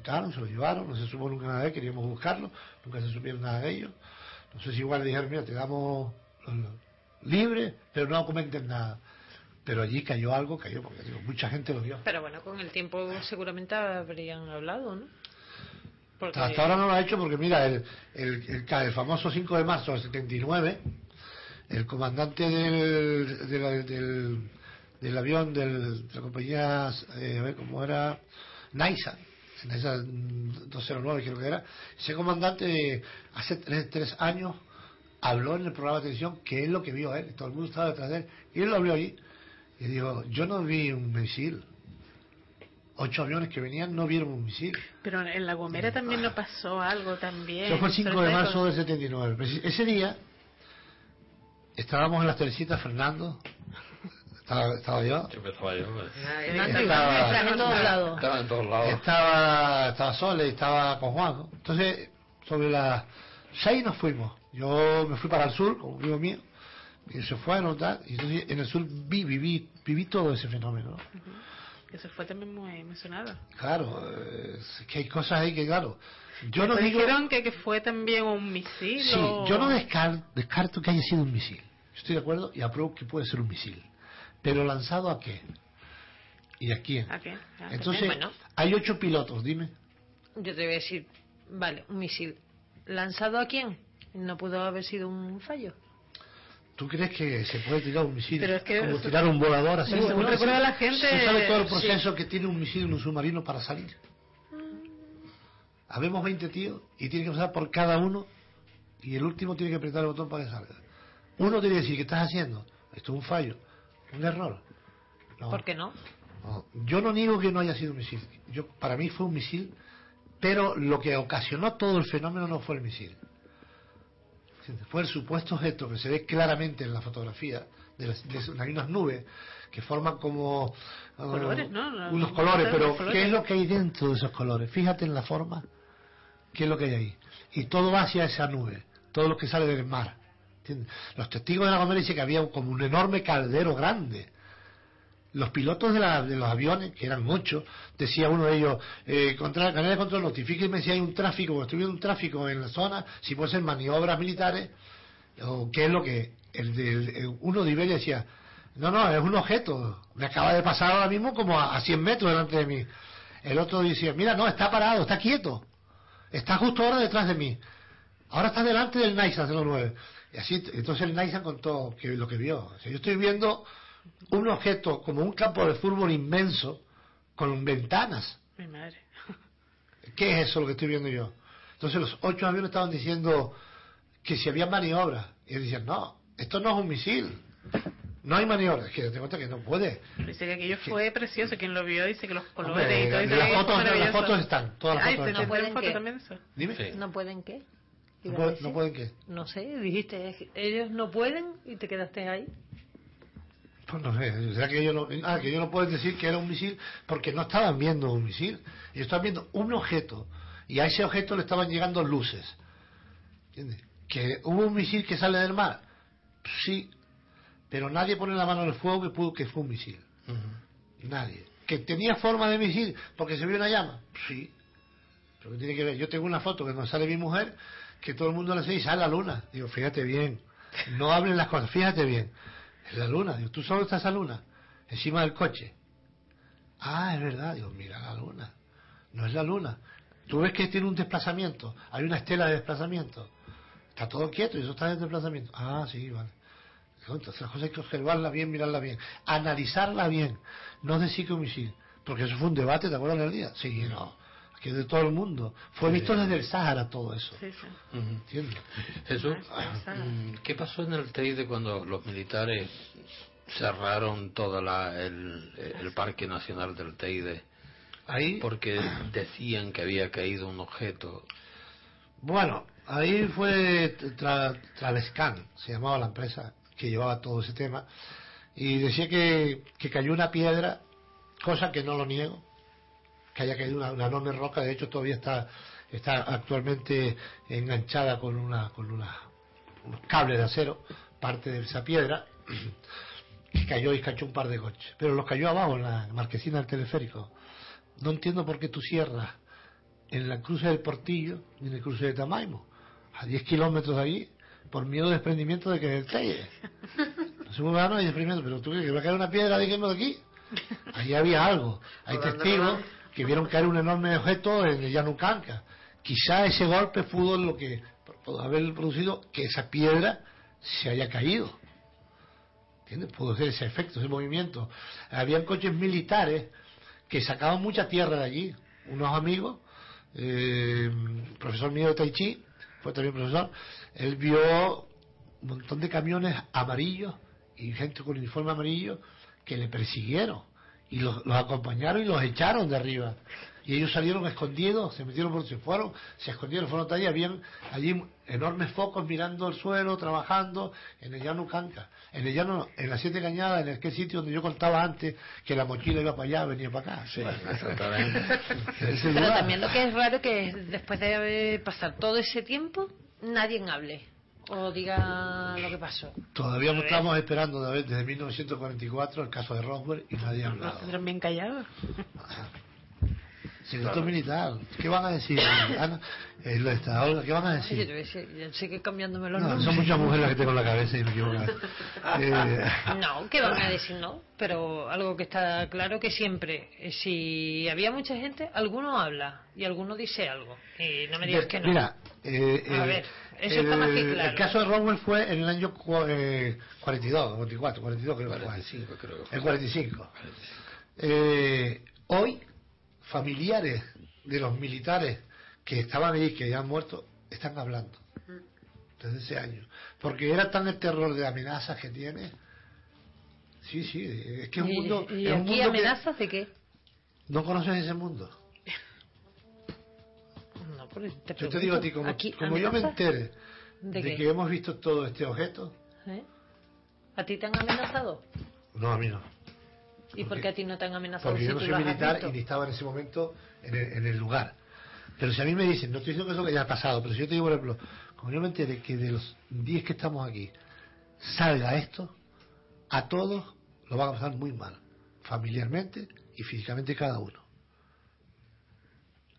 Los se los llevaron, no se supo nunca nada de él, queríamos buscarlo, nunca se supieron nada de ellos. No sé si igual le dijeron, mira, te damos libre, pero no comenten nada. Pero allí cayó algo, cayó, porque digo, mucha gente lo vio. Pero bueno, con el tiempo seguramente habrían hablado, ¿no? Porque- Hasta ahora no lo ha hecho porque, mira, el, el, el, ca- el famoso 5 de marzo del 79, el comandante del, del, del, del avión del- de la compañía, eh, a ver cómo era, Naisa, Naisa mm, 209 creo que era, ese comandante hace tres, tres años habló en el programa de televisión que es lo que vio él, todo el mundo estaba detrás de él, y él lo vio allí, y dijo, yo no vi un misil, ocho aviones que venían no vieron un misil. Pero en La Gomera también no pasó algo también. Eso fue el 5 sobre de marzo del 79. Preci- Ese día estábamos en las Teresitas, Fernando. Estaba, estaba yo. estaba yo. pues. Estaba, en todos lados. Estaba en todos lados. estaba, estaba Sole y estaba con Juan. ¿no? Entonces, sobre las 6 nos fuimos. Yo me fui para el sur con un amigo mío. Y se fueron, tal. Y entonces en el sur vi, viví, viví todo ese fenómeno. ¿no? Eso fue también muy mencionado. Claro, es que hay cosas ahí que, claro. Yo no digo. dijeron que, que fue también un misil. Sí, o- yo no descar- descarto que haya sido un misil. Yo estoy de acuerdo y apruebo que puede ser un misil. Pero lanzado a qué? ¿Y a quién? ¿A qué? Ah, Entonces, bueno. hay ocho pilotos, dime. Yo te voy a decir, vale, un misil. ¿Lanzado a quién? No pudo haber sido un fallo. ¿Tú crees que se puede tirar un misil Pero es que como tirar un volador así? Pero ¿Tú recuerda la gente- ¿Tú sabes todo el sí. proceso que tiene un misil en un submarino para salir? Habemos 20 tíos y tiene que pasar por cada uno y el último tiene que apretar el botón para que salga. Uno tiene que decir, ¿qué estás haciendo? Esto es un fallo, un error. No. ¿Por qué no? No, Yo no niego que no haya sido un misil. Yo, para mí fue un misil, pero lo que ocasionó todo el fenómeno no fue el misil. Fue el supuesto objeto que se ve claramente en la fotografía de, las, de hay unas nubes que forman como uh. La- unos colores, pero colores. ¿qué es lo que hay dentro de esos colores? Fíjate en la forma, ¿qué es lo que hay ahí? Y todo va hacia esa nube, todo lo que sale del mar. ¿entiendes? Los testigos de la Gomera dicen que había como un enorme caldero grande. Los pilotos de, la- de los aviones, que eran ocho, decía uno de ellos, eh, contra, canal de control, notifíqueme si hay un tráfico, o estoy viendo un tráfico en la zona, si puede ser maniobras militares, o qué es lo que... El el- uno de Iberia decía, no, no, es un objeto, me acaba de pasar ahora mismo como a, a 100 metros delante de mí. El otro decía, mira, no, está parado, está quieto, está justo ahora detrás de mí. Ahora está delante del Nisan 09. Y así, entonces el Nisan contó que, lo que vio. O sea, yo estoy viendo un objeto como un campo de fútbol inmenso con ventanas. Mi madre. ¿Qué es eso lo que estoy viendo yo? Entonces los ocho aviones estaban diciendo que si había maniobras. Y ellos decían, no, esto no es un misil. No hay maniobras. Es que te cuenta que no puede. Dice que aquello fue precioso. Quien lo vio dice que los colores Hombre, y todo eso. las que fotos- las fotos están, todas las Ay, fotos se ¿No pueden foto qué? también eso. Dime. ¿No pueden qué? ¿No, Iba a puede- decir. no pueden qué? No sé, dijiste, ellos no pueden y te quedaste ahí. Pues no sé, ¿será que ellos no, ah, que ellos no pueden decir que era un misil porque no estaban viendo un misil? Ellos estaban viendo un objeto y a ese objeto le estaban llegando luces. ¿Entiendes? ¿Que hubo un misil que sale del mar? Sí, pero nadie pone la mano en el fuego que, pudo, que fue un misil. Nadie. ¿Que tenía forma de misil porque se vio una llama? Sí. Pero ¿qué tiene que ver? Yo tengo una foto que nos sale mi mujer que todo el mundo le dice y sale la luna. Digo, fíjate bien, no hablen las cosas, fíjate bien. Es la luna. Digo, ¿tú solo estás esa luna? Encima del coche. Ah, es verdad. Digo, mira la luna. No es la luna. Tú ves que tiene un desplazamiento. Hay una estela de desplazamiento. Está todo quieto y eso está en desplazamiento. Ah, sí, vale. Entonces las cosas hay que observarla bien, mirarla bien. Analizarla bien. No decir que un misil. Porque eso fue un debate, ¿te acuerdas del día? Sí, no. Aquí es de todo el mundo. Fue visto desde el Sáhara todo eso. Sí, sí. ¿Entiendes? Jesús, mm, ¿qué pasó en el Teide cuando los militares cerraron todo la, el, el Parque Nacional del Teide? Ahí. Porque decían que había caído un objeto. Bueno, ahí fue Tra- Travescan, se llamaba la empresa que llevaba todo ese tema, y decía que, que cayó una piedra, cosa que no lo niego, que haya caído una, una enorme roca, de hecho todavía está, está actualmente enganchada con una, con una, unos cables de acero, parte de esa piedra, que cayó y cachó un par de coches, pero los cayó abajo en la marquesina del teleférico. No entiendo por qué tú cierras en la cruce del Portillo y en el cruce de Tamaimo, a 10 kilómetros de allí, por miedo de desprendimiento de que es el Teide. No se mueve no hay desprendimiento, pero tú crees que va a caer una piedra, dijimos aquí. Ahí había algo. Hay testigos. Que vieron caer un enorme objeto en el Yanucanca. Quizá ese golpe pudo lo que pudo haber producido que esa piedra se haya caído. ¿Entiendes? Pudo ser ese efecto, ese movimiento. Habían coches militares que sacaban mucha tierra de allí. Unos amigos, eh, profesor mío de Tai Chi, fue también profesor, él vio un montón de camiones amarillos y gente con uniforme amarillo que le persiguieron y los, los acompañaron y los echaron de arriba. Y ellos salieron escondidos, se metieron por se fueron, se escondieron, fueron allí, habían allí enormes focos mirando el suelo, trabajando en el llano Canca, en el llano, en las siete cañadas, en aquel sitio donde yo contaba antes que la mochila iba para allá, venía para acá. Ese Pero también lo que es raro que después de haber pasado todo ese tiempo, nadie hable o diga lo que pasó. Todavía no estamos esperando desde 1944 el caso de Roswell y nadie ha hablado. tendrán bien callados. Secreto Claro. militar. ¿Qué van a decir? Ana? Eh, lo está ahora, ¿Qué van a Sí, yo decir? decir, ya sigue cambiándome los No, nombres. son muchas mujeres las que tengo en la cabeza y me equivoco. Eh, No, ¿qué van a decir no? Pero algo que está claro que siempre, eh, si había mucha gente, alguno habla y alguno dice algo. Y no me digas que no. Mira, eh, A eh, ver, eso está más que el- claro. El caso de Roswell fue en el año cu- eh, 42, 44, 42 creo que fue. 45 creo que. El 45. Eh, hoy, familiares de los militares que estaban ahí, que ya han muerto, están hablando. Desde ese año. Porque era tan el terror de amenazas que tiene. Sí, sí, es que es un ¿Y, mundo. y es un aquí mundo que- amenazas de qué? ¿No conoces ese mundo? No, te Yo te digo a ti, como, ¿Aquí como yo me entere ¿De que hemos visto todo este objeto, ¿Eh? ¿A ti te han amenazado? no, a mí no. ¿Y por qué a ti no te han amenazado Porque si yo no soy militar y ni estaba en ese momento en el, en el lugar. Pero si a mí me dicen, no estoy diciendo que eso que ya ha pasado, pero si yo te digo, por ejemplo, como yo me entere que de los 10 que estamos aquí salga esto, a todos lo van a pasar muy mal, familiarmente y físicamente cada uno.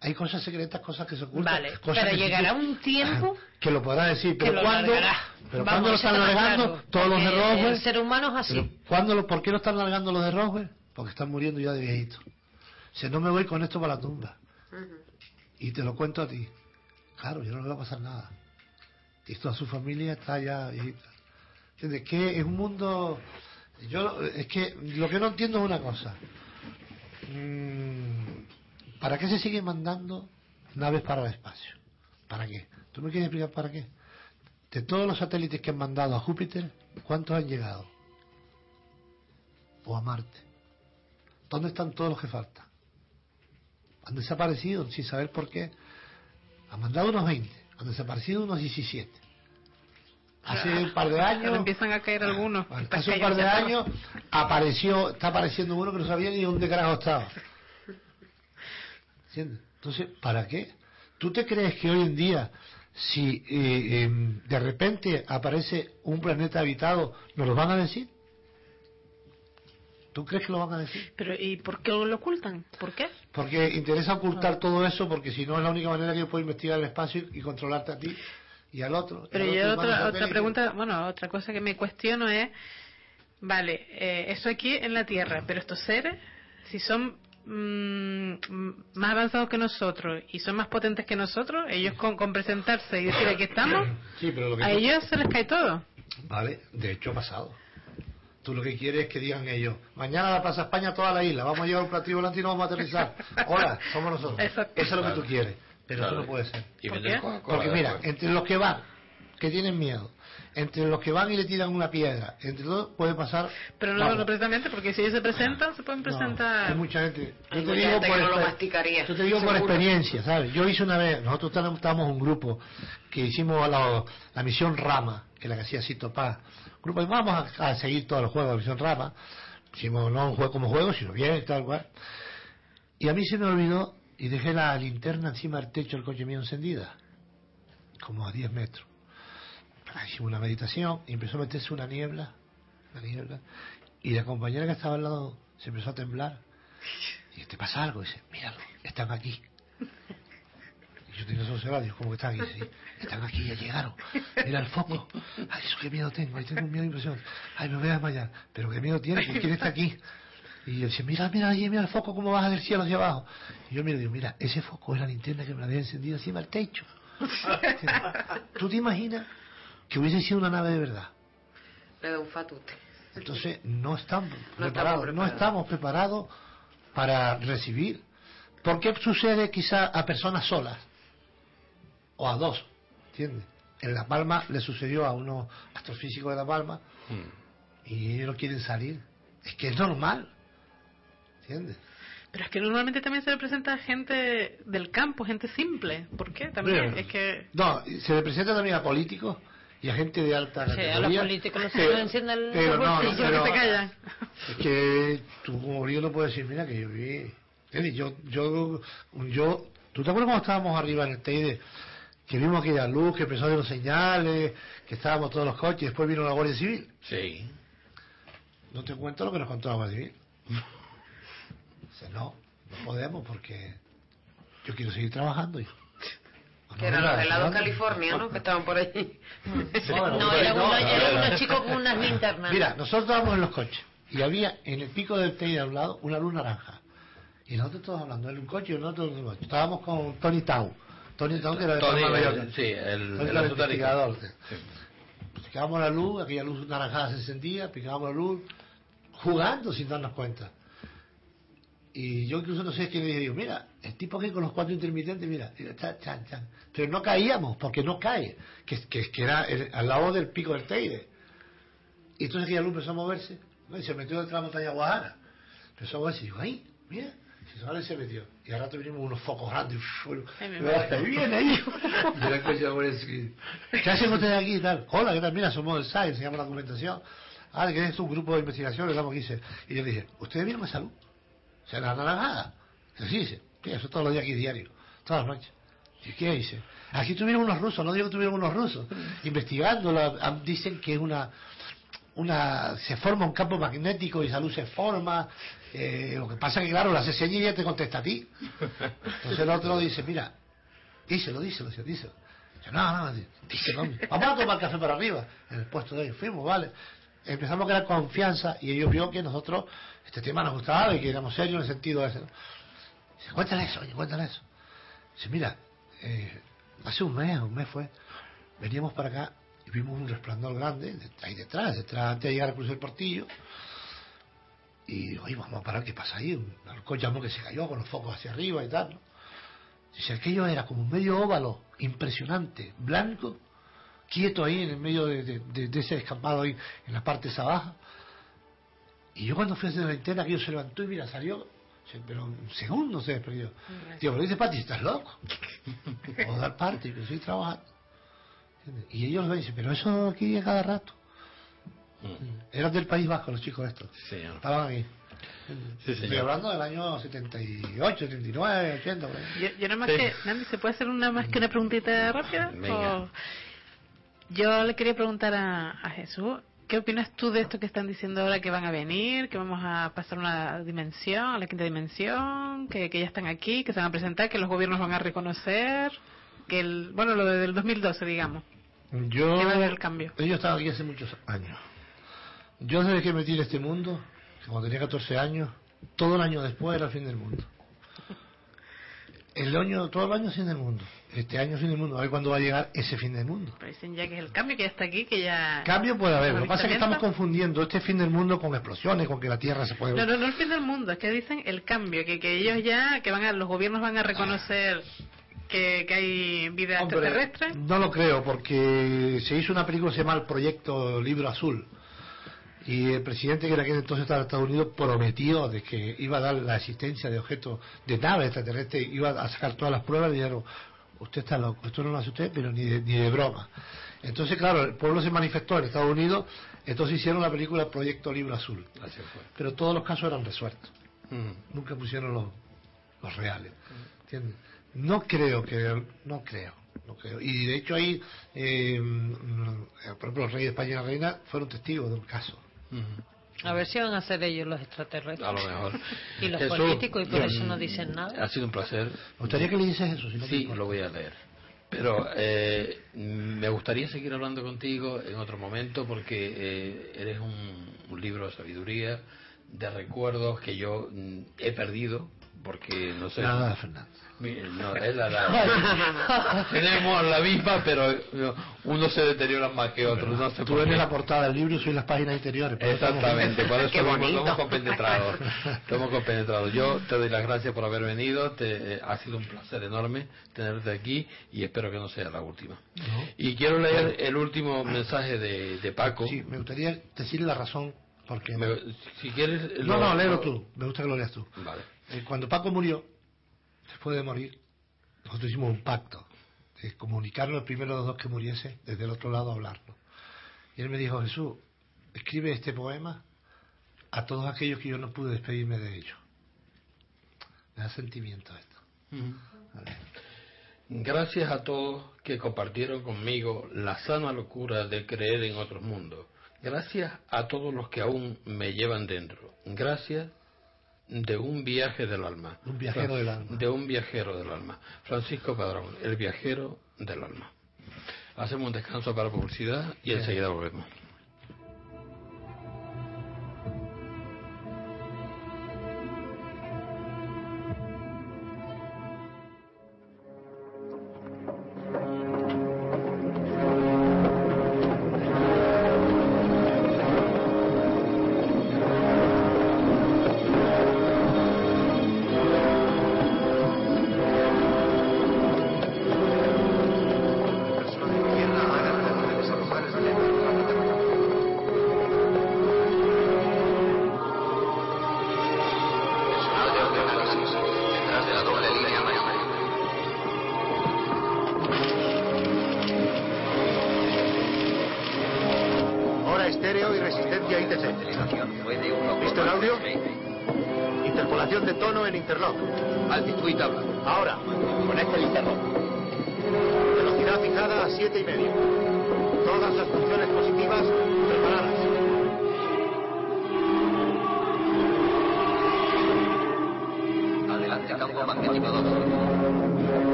Hay cosas secretas, cosas que se ocultan. Vale, cosas pero que llegará un tiempo que lo podrá decir, que pero lo cuando, largará. pero Vamos, cuando lo están está más largando claro, todos los Roswell. El ser humano es así. ¿cuándo lo- ¿Por qué lo están largando los de Roswell? Porque están muriendo ya de viejitos. Si no me voy con esto para la tumba. Y te lo cuento a ti. Claro, yo no le va a pasar nada. Y toda su familia está ya viejita. ¿Entiendes? Que es un mundo... Yo Es que lo que no entiendo es una cosa. Mm, ¿Para qué se sigue mandando naves para el espacio? ¿Para qué? ¿Tú me quieres explicar para qué? De todos los satélites que han mandado a Júpiter, ¿cuántos han llegado? O a Marte. ¿Dónde están todos los que faltan? Han desaparecido sin saber por qué. Han mandado unos 20, han desaparecido unos 17. Hace un par de años, empiezan a caer algunos. hace un par de años apareció, está apareciendo uno que no sabía ni dónde carajo estaba. ¿Entiendes? Entonces, ¿para qué? ¿Tú te crees que hoy en día, si eh, em, de repente aparece un planeta habitado, nos lo van a decir? ¿Tú crees que lo van a decir? Pero ¿y por qué lo ocultan? ¿Por qué? Porque interesa ocultar todo eso, porque si no es la única manera que yo puedo investigar el espacio y controlarte a ti y al otro. Pero al yo otro otra, otra pregunta, bueno, otra cosa que me cuestiono es, vale, eh, eso aquí en la Tierra, pero estos seres, si son mm, más avanzados que nosotros y son más potentes que nosotros, ellos con, con presentarse y decir aquí estamos, Sí, pero lo que a tú- ellos se les cae todo. Vale, de hecho ha pasado. Tú lo que quieres es que digan ellos, mañana la Plaza España toda la isla, vamos a llevar un platillo volante y nos vamos a aterrizar. Hola, somos nosotros. Eso, es lo que tú quieres, pero Claro. eso no puede ser. Y ¿Por vender qué? Coca-Cola Porque mira, entre los que van, que tienen miedo, entre los que van y le tiran una piedra, entre todos puede pasar... Pero no, vamos, no precisamente, porque si ellos se presentan, se pueden no, presentar. hay mucha gente. Hay Yo te mucha digo gente por que no lo masticaría, Yo te digo por experiencia, ¿sabes? Yo hice una vez, nosotros estábamos un grupo que hicimos la, la misión Rama, que la que hacía Cito Paz. Grupo, y vamos a, a seguir todos los juegos de la misión Rama. Hicimos no un juego como juego, sino bien, tal cual. Y a mí se me olvidó y dejé la linterna encima del techo del coche mío encendida, como a 10 metros. Hicimos una meditación y empezó a meterse una niebla, una niebla, y la compañera que estaba al lado se empezó a temblar. Y ¿te pasa algo? Y dice, míralo, están aquí. Y yo tenía esos radios, ¿cómo que están aquí? Sí, están aquí, ya llegaron. Mira el foco. Ay, eso qué miedo tengo, ay, tengo un miedo impresionante. Ay, me voy a desmayar. Pero qué miedo tiene, ¿quién está aquí? Y yo decía, mira, mira, allí, mira el foco, cómo baja del cielo hacia abajo. Y yo miro digo, mira, ese foco es la linterna que me la había encendido encima del techo. ¿Tú te imaginas que hubiese sido una nave de verdad? Le da un fatute. Entonces no estamos No estamos preparados, no preparados. estamos preparados para recibir. ¿Por qué sucede quizá a personas solas? O a dos, ¿entiendes? En La Palma le sucedió a unos astrofísicos de La Palma y ellos no quieren salir. Es que es normal, ¿entiendes? Pero es que normalmente también se le presenta a gente del campo, gente simple. ¿Por qué? También Bien. es que... No, se le presenta también a políticos y a gente de alta Sí, a los políticos los pero- los pero no, no, bolsillos pero- que se callan. Es que tú como grillo no puedes decir, mira que yo vi. Yo, yo, yo, ¿tú te acuerdas cuando estábamos arriba en el Teide? Que vimos aquella luz, que empezó a dar señales, que estábamos todos los coches, y después vino la Guardia Civil. Sí. No te cuento lo que nos contó la Guardia Civil. Dice, no, no podemos porque yo quiero seguir trabajando. Yo. Que eran los helados californianos que estaban por allí. No, eran unos, chicos con unas linternas. Mira, nosotros estábamos en los coches y había en el pico del Teide al lado una luz naranja. Y nosotros todos hablando, en un coche y nosotros en un coche. Estábamos con Tony Tau. Tony Tau, que era el Tony, sí, el- investigador. Picábamos la luz, aquella luz naranjada se encendía, picábamos la luz, jugando sin darnos cuenta. Y yo incluso no sé qué le dije, digo, mira, el tipo que con los cuatro intermitentes, mira, chan, chan, chan. pero no caíamos, porque no cae, que, que, que era el- al lado del pico del Teide. Y entonces aquella luz empezó a moverse, ¿no? y se metió dentro de la montaña Guajara. Empezó a moverse, y digo, ¡ay, mira! Y se, se metió. Y al rato vinimos unos focos grandes, ahí viene ahí. Y era el coche de Morenski. ¿Qué hacen ustedes aquí y tal? Hola, ¿qué tal? Mira, somos del SAI, enseñamos la documentación. Ah, que es un grupo de investigación, le damos 15. Y yo le dije, ¿ustedes vieron esa luz? La naranjada. Dice, sí, dice, sí, eso todos los días aquí diario, todas las noches. ¿Y qué dice? Aquí tuvieron unos rusos, no digo que tuvieron unos rusos, investigando, dicen que es una, una, se forma un campo magnético y esa luz se forma, eh, lo que pasa que claro, la CCI ya te contesta a ti. Entonces el otro dice, mira, díselo, díselo, díselo, díselo. Dice, no, no, díselo, vamos a tomar café para arriba, en el puesto de ellos, fuimos, vale. Empezamos a crear confianza y ellos vio que nosotros, este tema nos gustaba y que éramos serios en el sentido ese. ¿no? Dice, cuéntale eso, oye, cuéntale eso. Dice, mira, eh, hace un mes, un mes fue, veníamos para acá y vimos un resplandor grande, de- ahí detrás, detrás, antes de llegar a cruzar el portillo. Y oye, vamos a parar, ¿qué pasa ahí? Un halcón llamó que se cayó con los focos hacia arriba y tal, ¿no? Dice, aquello era como un medio óvalo, impresionante, blanco, quieto ahí en el medio de, de- de- de ese descampado ahí, en la parte esa baja. Y yo cuando fui a hacer la linterna, aquello se levantó y mira, salió, se- pero un segundo se desprendió. Digo, pero dice Pati, ¿estás loco? Puedo dar parte, que estoy trabajando. ¿Entiendes? Y ellos me dicen, pero eso aquí a cada rato. Eran del País Vasco los chicos estos. Estaban aquí. Sí, Estoy hablando del año 78, 79, 80. por ahí. Yo, yo nada más Sí. que, Nandi, ¿se puede hacer una más que una preguntita rápida? Venga. O- Yo le quería preguntar a, a Jesús, ¿qué opinas tú de esto que están diciendo ahora que van a venir, que vamos a pasar una dimensión, a la quinta dimensión, que, que ya están aquí, que se van a presentar, que los gobiernos van a reconocer, que el, bueno, lo de- del 2012, digamos. Yo, ¿Qué va a haber el cambio? Ellos estaban aquí hace muchos años. Yo desde que me metí en este mundo, cuando tenía 14 años, todo el año después era el fin del mundo. El año, todo el año fin del mundo. Este año fin del mundo. A ver cuándo va a llegar ese fin del mundo. Pero dicen ya que es el cambio, que ya está aquí, que ya... Cambio puede haber. Lo que pasa es que estamos confundiendo este fin del mundo con explosiones, con que la Tierra se puede... No, no, no el fin del mundo, es que dicen el cambio, que, que ellos ya, que van a, los gobiernos van a reconocer que, que hay vida Hombre, extraterrestre. No lo creo, porque se hizo una película que se llama el Proyecto Libro Azul. Y el presidente, que en aquel entonces estaba en Estados Unidos, prometió de que iba a dar la existencia de objetos, de naves extraterrestres, iba a sacar todas las pruebas y dijeron, usted está loco, esto no lo hace usted, pero ni de, ni de broma. Entonces, claro, el pueblo se manifestó en Estados Unidos, entonces hicieron la película Proyecto Libro Azul. Así fue. Pero todos los casos eran resueltos. Mm. Nunca pusieron los, los reales. ¿Entiendes? No creo que. No creo. No creo. Y de hecho ahí, eh, mm, por ejemplo, el rey de España y la reina fueron testigos del caso. A ver si van a ser ellos los extraterrestres. A lo mejor. Y los Jesús, políticos, y por eso no dicen nada. Ha sido un placer. Me gustaría que le dices eso, si no Sí, lo voy a leer. Pero eh, me gustaría seguir hablando contigo en otro momento porque eh, eres un, un libro de sabiduría, de recuerdos que yo mm, he perdido porque no sé. Nada, Fernando. No, es la, la- tenemos la misma, pero no, uno se deteriora más que otro. No sé Tú eres la portada del libro y soy las páginas interiores. Exactamente, mismo bonito. estamos compenetrados. Estamos compenetrados. Yo te doy las gracias por haber venido. Te, eh, ha sido un placer enorme tenerte aquí y espero que no sea la última. Y quiero leer el último mensaje de, de Paco. Sí, me gustaría decirle la razón. Porque Me- si quieres. No, lo- no, léelo tú. Me gusta que lo leas tú. Vale. Eh, Cuando Paco murió, después de morir, nosotros hicimos un pacto de comunicarnos el primero de los dos que muriese, desde el otro lado hablarlo. Y él me dijo, Jesús, escribe este poema a todos aquellos que yo no pude despedirme de ellos. Me da sentimiento esto. Gracias a todos que compartieron conmigo la sana locura de creer en otros mundos. Gracias a todos los que aún me llevan dentro. Gracias de un viaje del alma. Un viajero del alma. De un viajero del alma. Francisco Padrón, el viajero del alma. Hacemos un descanso para publicidad y enseguida volvemos.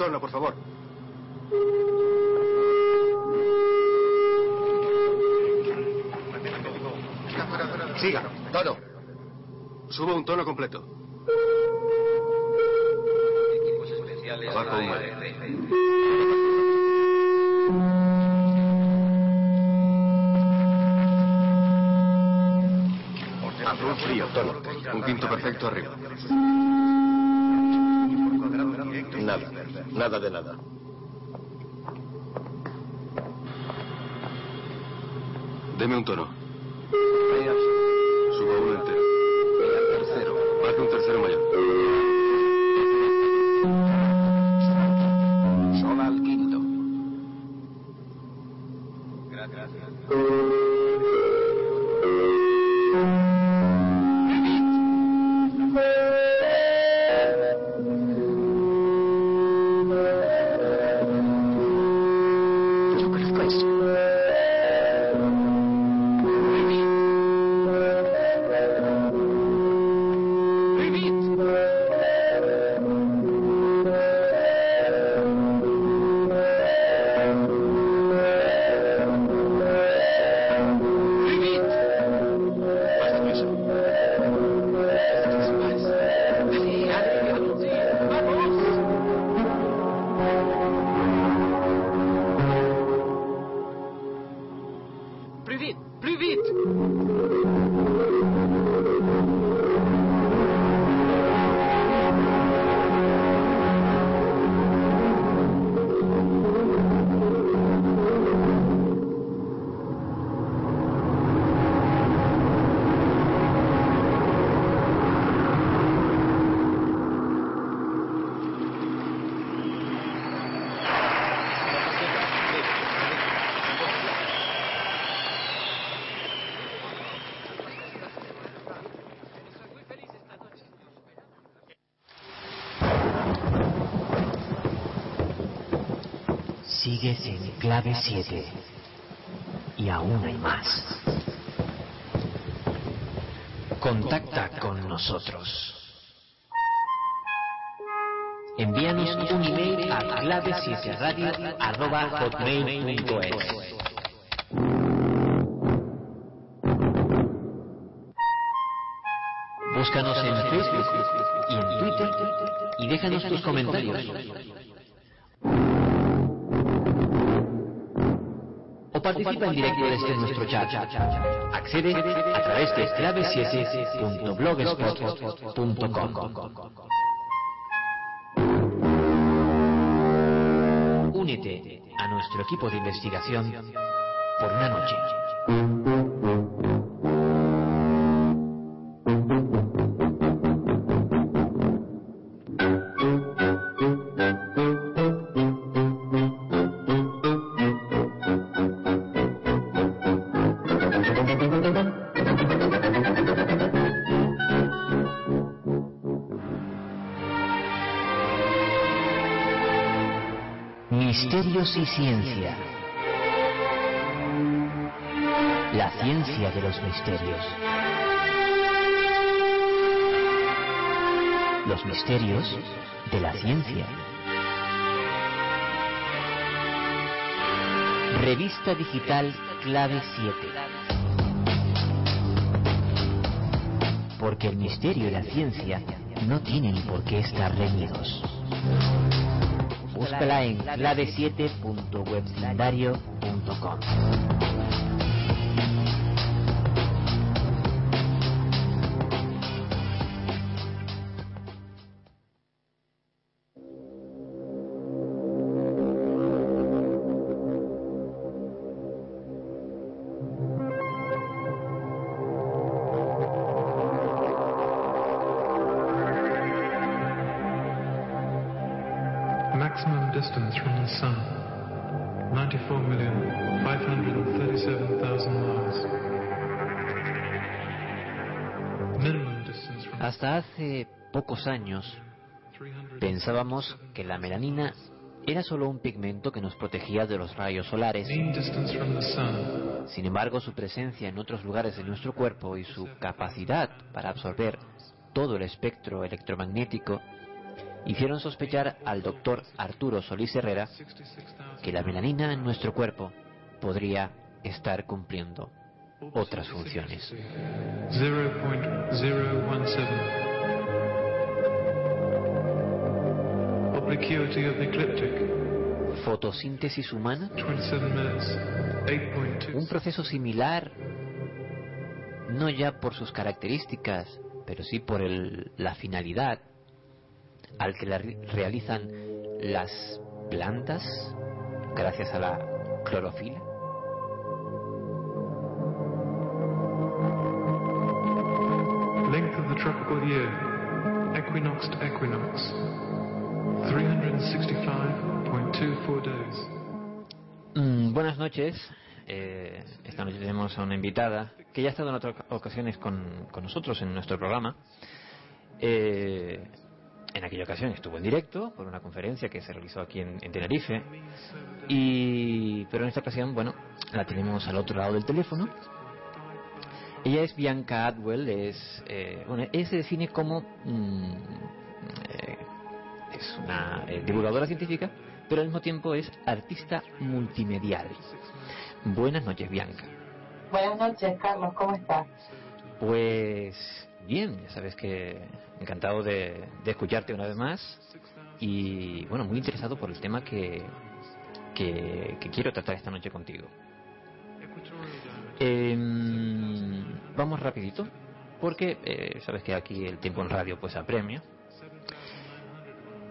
Tono, por favor. Siga. Tono. Subo un tono completo. Bajo un Azul frío, tono. Un quinto perfecto arriba. Nada. Nada de nada. Deme un tono. Sigues en clave 7. Y aún hay más. Contacta con nosotros. Envíanos un email a clave 7 radio arroba hotmail.es. Búscanos en Facebook y en Twitter y déjanos tus comentarios. Participa en directo desde nuestro chat. Accede a través de clave7.blogspot.com. Únete a nuestro equipo de investigación por una noche. Misterios y ciencia. La ciencia de los misterios. Los misterios de la ciencia. Revista digital Clave 7. Porque el misterio y la ciencia no tienen por qué estar reñidos. Búscala en la de 7websindarioocom años pensábamos que la melanina era solo un pigmento que nos protegía de los rayos solares. Sin embargo, su presencia en otros lugares de nuestro cuerpo y su capacidad para absorber todo el espectro electromagnético hicieron sospechar al doctor Arturo Solís Herrera que la melanina en nuestro cuerpo podría estar cumpliendo otras funciones. 0.017. Fotosíntesis humana, 27 minutes 8.2. un proceso similar, no ya por sus características, pero sí por el- la finalidad al que la re- realizan las plantas gracias a la clorofila. Length of the tropical year, equinox to equinox, 365.24 days. Mm, buenas noches. Eh, esta noche tenemos a una invitada que ya ha estado en otras ocasiones con, con nosotros en nuestro programa. Eh, en aquella ocasión estuvo en directo por una conferencia que se realizó aquí en, en Tenerife. Y, pero en esta ocasión, bueno, la tenemos al otro lado del teléfono. Ella es Bianca Atwell, es, eh, bueno, ella se define como mm, eh, es una eh, divulgadora científica, pero al mismo tiempo es artista multimedial. Buenas noches, Bianca. Buenas noches, Carlos, ¿cómo estás? Pues bien, ya sabes que encantado de, de escucharte una vez más y bueno, muy interesado por el tema que, que, que quiero tratar esta noche contigo. Em, vamos rapidito, porque eh, sabes que aquí el tiempo en radio pues apremia.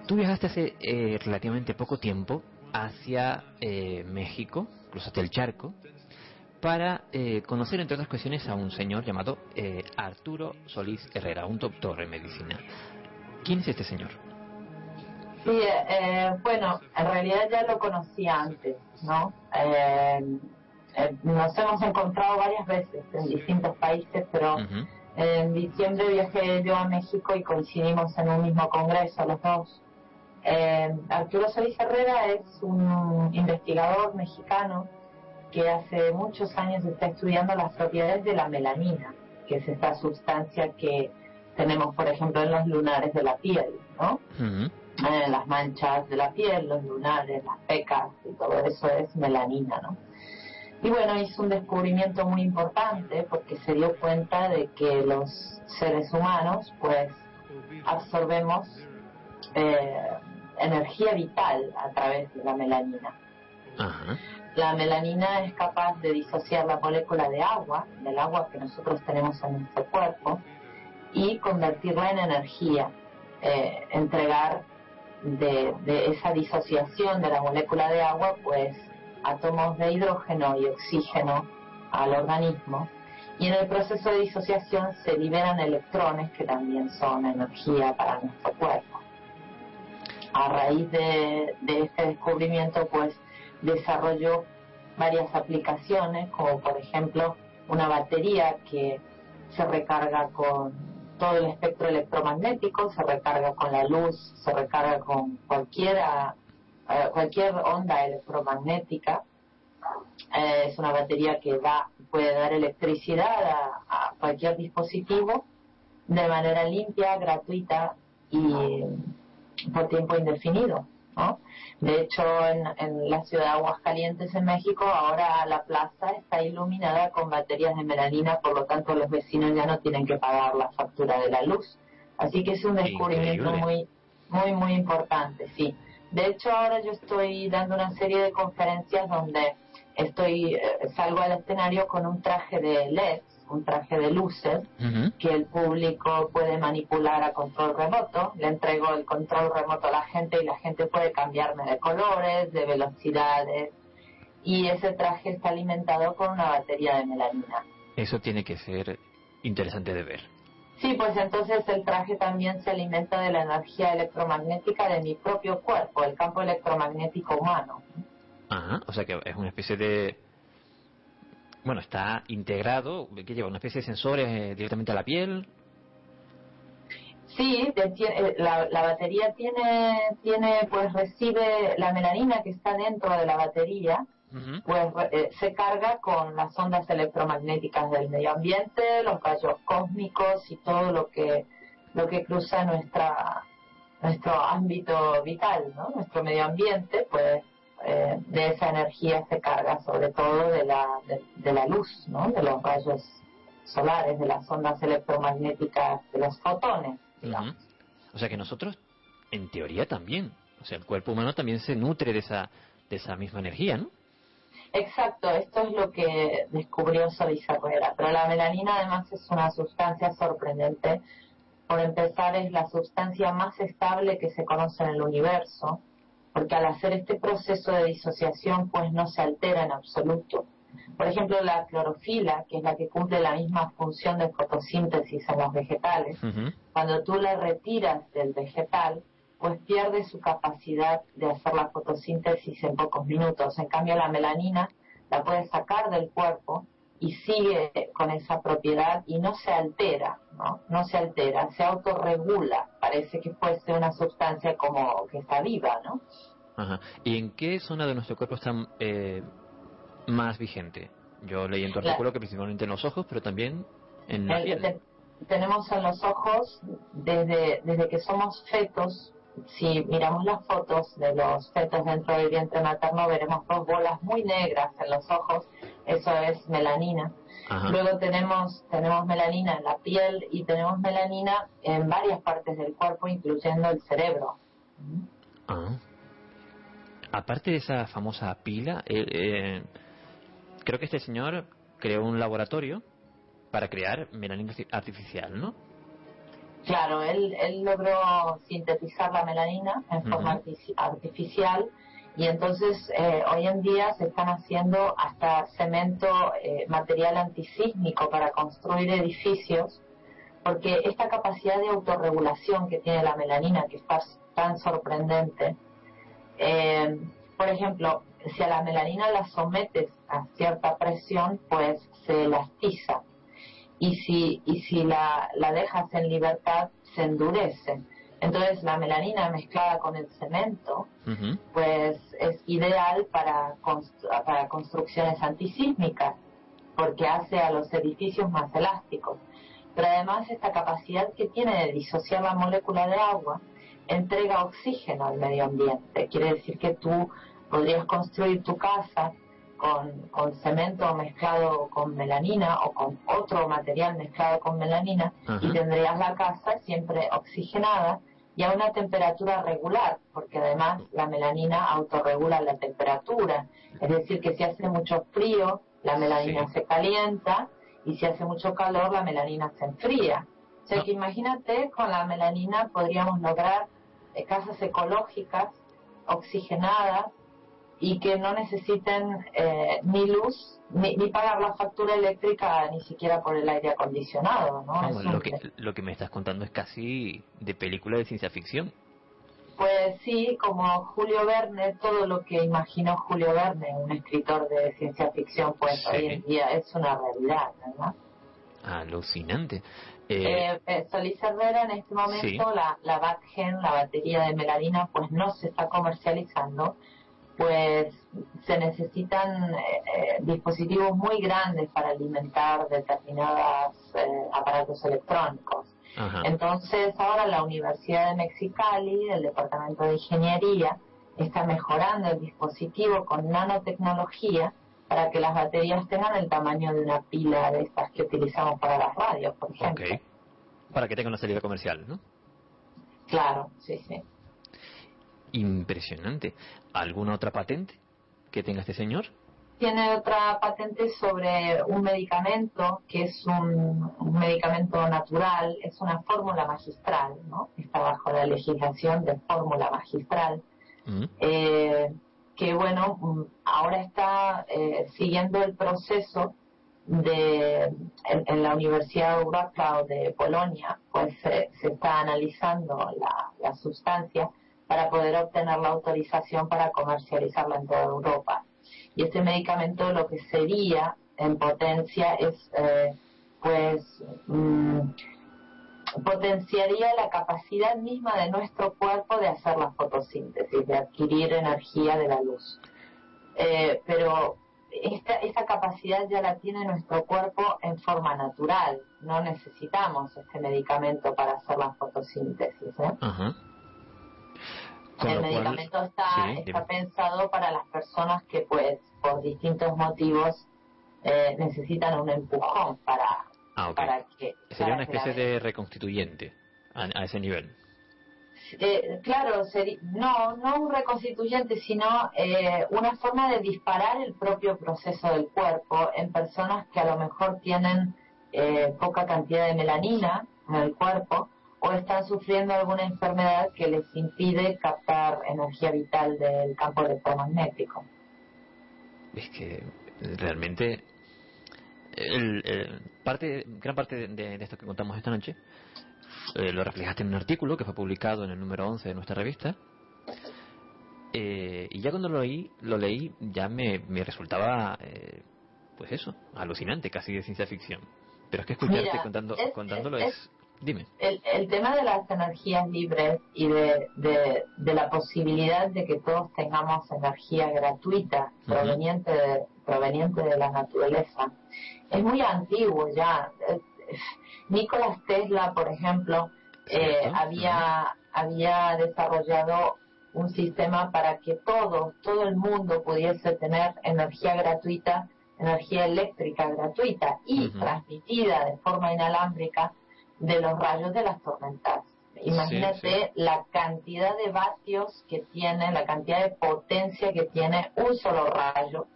Tú viajaste hace eh, relativamente poco tiempo hacia eh, México, cruzaste el charco, para eh, conocer, entre otras cuestiones, a un señor llamado eh, Arturo Solís Herrera, un doctor en medicina. ¿Quién es este señor? Sí, eh, bueno, en realidad ya lo conocía antes, ¿no? Eh, eh, nos hemos encontrado varias veces en distintos países, pero en diciembre viajé yo a México y coincidimos en un mismo congreso los dos. Eh, Arturo Solís Herrera es un investigador mexicano que hace muchos años está estudiando las propiedades de la melanina, que es esta sustancia que tenemos, por ejemplo, en los lunares de la piel, ¿no? Eh, las manchas de la piel, los lunares, las pecas y todo eso es melanina, ¿no? Y bueno, hizo un descubrimiento muy importante porque se dio cuenta de que los seres humanos pues absorbemos eh, energía vital a través de la melanina. La melanina es capaz de disociar la molécula de agua, del agua que nosotros tenemos en nuestro cuerpo, y convertirla en energía, eh, entregar de, de esa disociación de la molécula de agua, pues átomos de hidrógeno y oxígeno al organismo. Y en el proceso de disociación se liberan electrones que también son energía para nuestro cuerpo. A raíz de, este descubrimiento, pues desarrolló varias aplicaciones, como por ejemplo una batería que se recarga con todo el espectro electromagnético, se recarga con la luz, se recarga con cualquier eh, cualquier onda electromagnética. Eh, es una batería que da, puede dar electricidad a, a cualquier dispositivo de manera limpia, gratuita y por tiempo indefinido. ¿no? De hecho, en, en la ciudad de Aguascalientes, en México, ahora la plaza está iluminada con baterías de melanina, por lo tanto los vecinos ya no tienen que pagar la factura de la luz. Así que es un descubrimiento Increíble. muy, muy, muy importante, sí. De hecho, ahora yo estoy dando una serie de conferencias donde estoy eh, salgo al escenario con un traje de LED, un traje de luces que el público puede manipular a control remoto. Le entrego el control remoto a la gente y la gente puede cambiarme de colores, de velocidades. Y ese traje está alimentado con una batería de melanina. Eso tiene que ser interesante de ver. Sí, pues entonces el traje también se alimenta de la energía electromagnética de mi propio cuerpo, el campo electromagnético humano. Ajá, o sea que es una especie de... Bueno, está integrado, que lleva una especie de sensores eh, directamente a la piel. Sí, de- eh, la, la batería tiene, tiene, pues recibe la melanina que está dentro de la batería, pues eh, se carga con las ondas electromagnéticas del medio ambiente, los rayos cósmicos y todo lo que lo que cruza nuestra nuestro ámbito vital, ¿no? Nuestro medio ambiente, pues eh, de esa energía se carga sobre todo de la de, de la luz, ¿no? De los rayos solares, de las ondas electromagnéticas, de los fotones. O sea que nosotros, en teoría también, o sea, el cuerpo humano también se nutre de esa, de esa misma energía, ¿no? Exacto, esto es lo que descubrió Solis Herrera. Pero la melanina además es una sustancia sorprendente. Por empezar, es la sustancia más estable que se conoce en el universo, porque al hacer este proceso de disociación, pues no se altera en absoluto. Por ejemplo, la clorofila, que es la que cumple la misma función de fotosíntesis en los vegetales, cuando tú la retiras del vegetal, pues pierde su capacidad de hacer la fotosíntesis en pocos minutos. En cambio, la melanina la puedes sacar del cuerpo y sigue con esa propiedad y no se altera, ¿no? No se altera, se autorregula. Parece que fuese una sustancia como que está viva, ¿no? Ajá. ¿Y en qué zona de nuestro cuerpo está eh, más vigente? Yo leí en tu La- artículo que principalmente en los ojos, pero también en la El- piel. te- tenemos en los ojos desde, desde que somos fetos, si miramos las fotos de los fetos dentro del vientre materno, veremos dos bolas muy negras en los ojos, eso es melanina. Ajá. Luego tenemos, tenemos melanina en la piel y tenemos melanina en varias partes del cuerpo, incluyendo el cerebro. Ah. Aparte de esa famosa pila, eh, eh, creo que este señor creó un laboratorio para crear melanina arti- artificial, ¿no? Claro, él, él logró sintetizar la melanina en forma artificial y entonces eh, hoy en día se están haciendo hasta cemento, eh, material antisísmico para construir edificios, porque esta capacidad de autorregulación que tiene la melanina, que es pas- tan sorprendente, eh, por ejemplo, si a la melanina la sometes a cierta presión, pues se elastiza y si, y si la, la dejas en libertad se endurece. Entonces la melanina mezclada con el cemento pues es ideal para, constru- para construcciones antisísmicas porque hace a los edificios más elásticos. Pero además esta capacidad que tiene de disociar la molécula de agua entrega oxígeno al medio ambiente. Quiere decir que tú podrías construir tu casa con, con cemento mezclado con melanina o con otro material mezclado con melanina Ajá. y tendrías la casa siempre oxigenada y a una temperatura regular, porque además la melanina autorregula la temperatura. Es decir, que si hace mucho frío, la melanina se calienta y si hace mucho calor, la melanina se enfría. O sea que imagínate, con la melanina podríamos lograr eh, casas ecológicas, oxigenadas y que no necesiten eh, ni luz ni, ni pagar la factura eléctrica ni siquiera por el aire acondicionado, ¿no? Vamos, lo, que, lo que me estás contando es casi de película de ciencia ficción. Pues sí, como Julio Verne, todo lo que imaginó Julio Verne, un escritor de ciencia ficción, pues Sí. hoy en día es una realidad, ¿verdad? Alucinante. Eh, Eh, eh, Solís Cervera en este momento Sí. la, la BATGEN, la batería de melanina, pues no se está comercializando, pues se necesitan eh, eh, dispositivos muy grandes para alimentar determinados aparatos electrónicos. Ajá. Entonces ahora la Universidad de Mexicali, el Departamento de Ingeniería, está mejorando el dispositivo con nanotecnología para que las baterías tengan el tamaño de una pila de estas que utilizamos para las radios, por ejemplo. Ok. Para que tenga una salida comercial, ¿no? Claro, sí, sí. Impresionante. ¿Alguna otra patente que tenga este señor? Tiene otra patente sobre un medicamento que es un, un medicamento natural, es una fórmula magistral, ¿no? Está bajo la legislación de fórmula magistral. Mm. eh, que bueno, mm, ahora está eh, siguiendo el proceso de en, en la Universidad Wrocław de Polonia, pues se, se está analizando la, la sustancia para poder obtener la autorización para comercializarla en toda Europa. Y este medicamento lo que sería en potencia es eh, pues mm, potenciaría la capacidad misma de nuestro cuerpo de hacer la fotosíntesis, de adquirir energía de la luz. Eh, pero esta, esa capacidad ya la tiene nuestro cuerpo en forma natural. No necesitamos este medicamento para hacer la fotosíntesis. ¿eh? Con El cual- medicamento está, Sí, está pensado para las personas que, pues, por distintos motivos eh, necesitan un empujón para, Ah, para que. Sería para una que especie de reconstituyente a, a ese nivel. Eh, claro, no, no un reconstituyente, sino eh, una forma de disparar el propio proceso del cuerpo en personas que a lo mejor tienen eh, poca cantidad de melanina en el cuerpo o están sufriendo alguna enfermedad que les impide captar energía vital del campo electromagnético. Es que realmente el, el- parte, gran parte de, de esto que contamos esta noche eh, lo reflejaste en un artículo que fue publicado en el número 11 de nuestra revista. Eh, y ya cuando lo leí, lo leí ya me, me resultaba, eh, pues eso, alucinante, casi de ciencia ficción. Pero es que escucharte Mira, contando, es- contándolo es- es... Dime. el, el tema de las energías libres y de, de, de la posibilidad de que todos tengamos energía gratuita proveniente de, proveniente de la naturaleza es muy antiguo ya. Nikola Tesla, por ejemplo, eh, había, había desarrollado un sistema para que todo, todo el mundo pudiese tener energía gratuita, energía eléctrica gratuita y transmitida de forma inalámbrica de los rayos de las tormentas. Imagínate la cantidad de vatios que tiene, la cantidad de potencia que tiene un solo rayo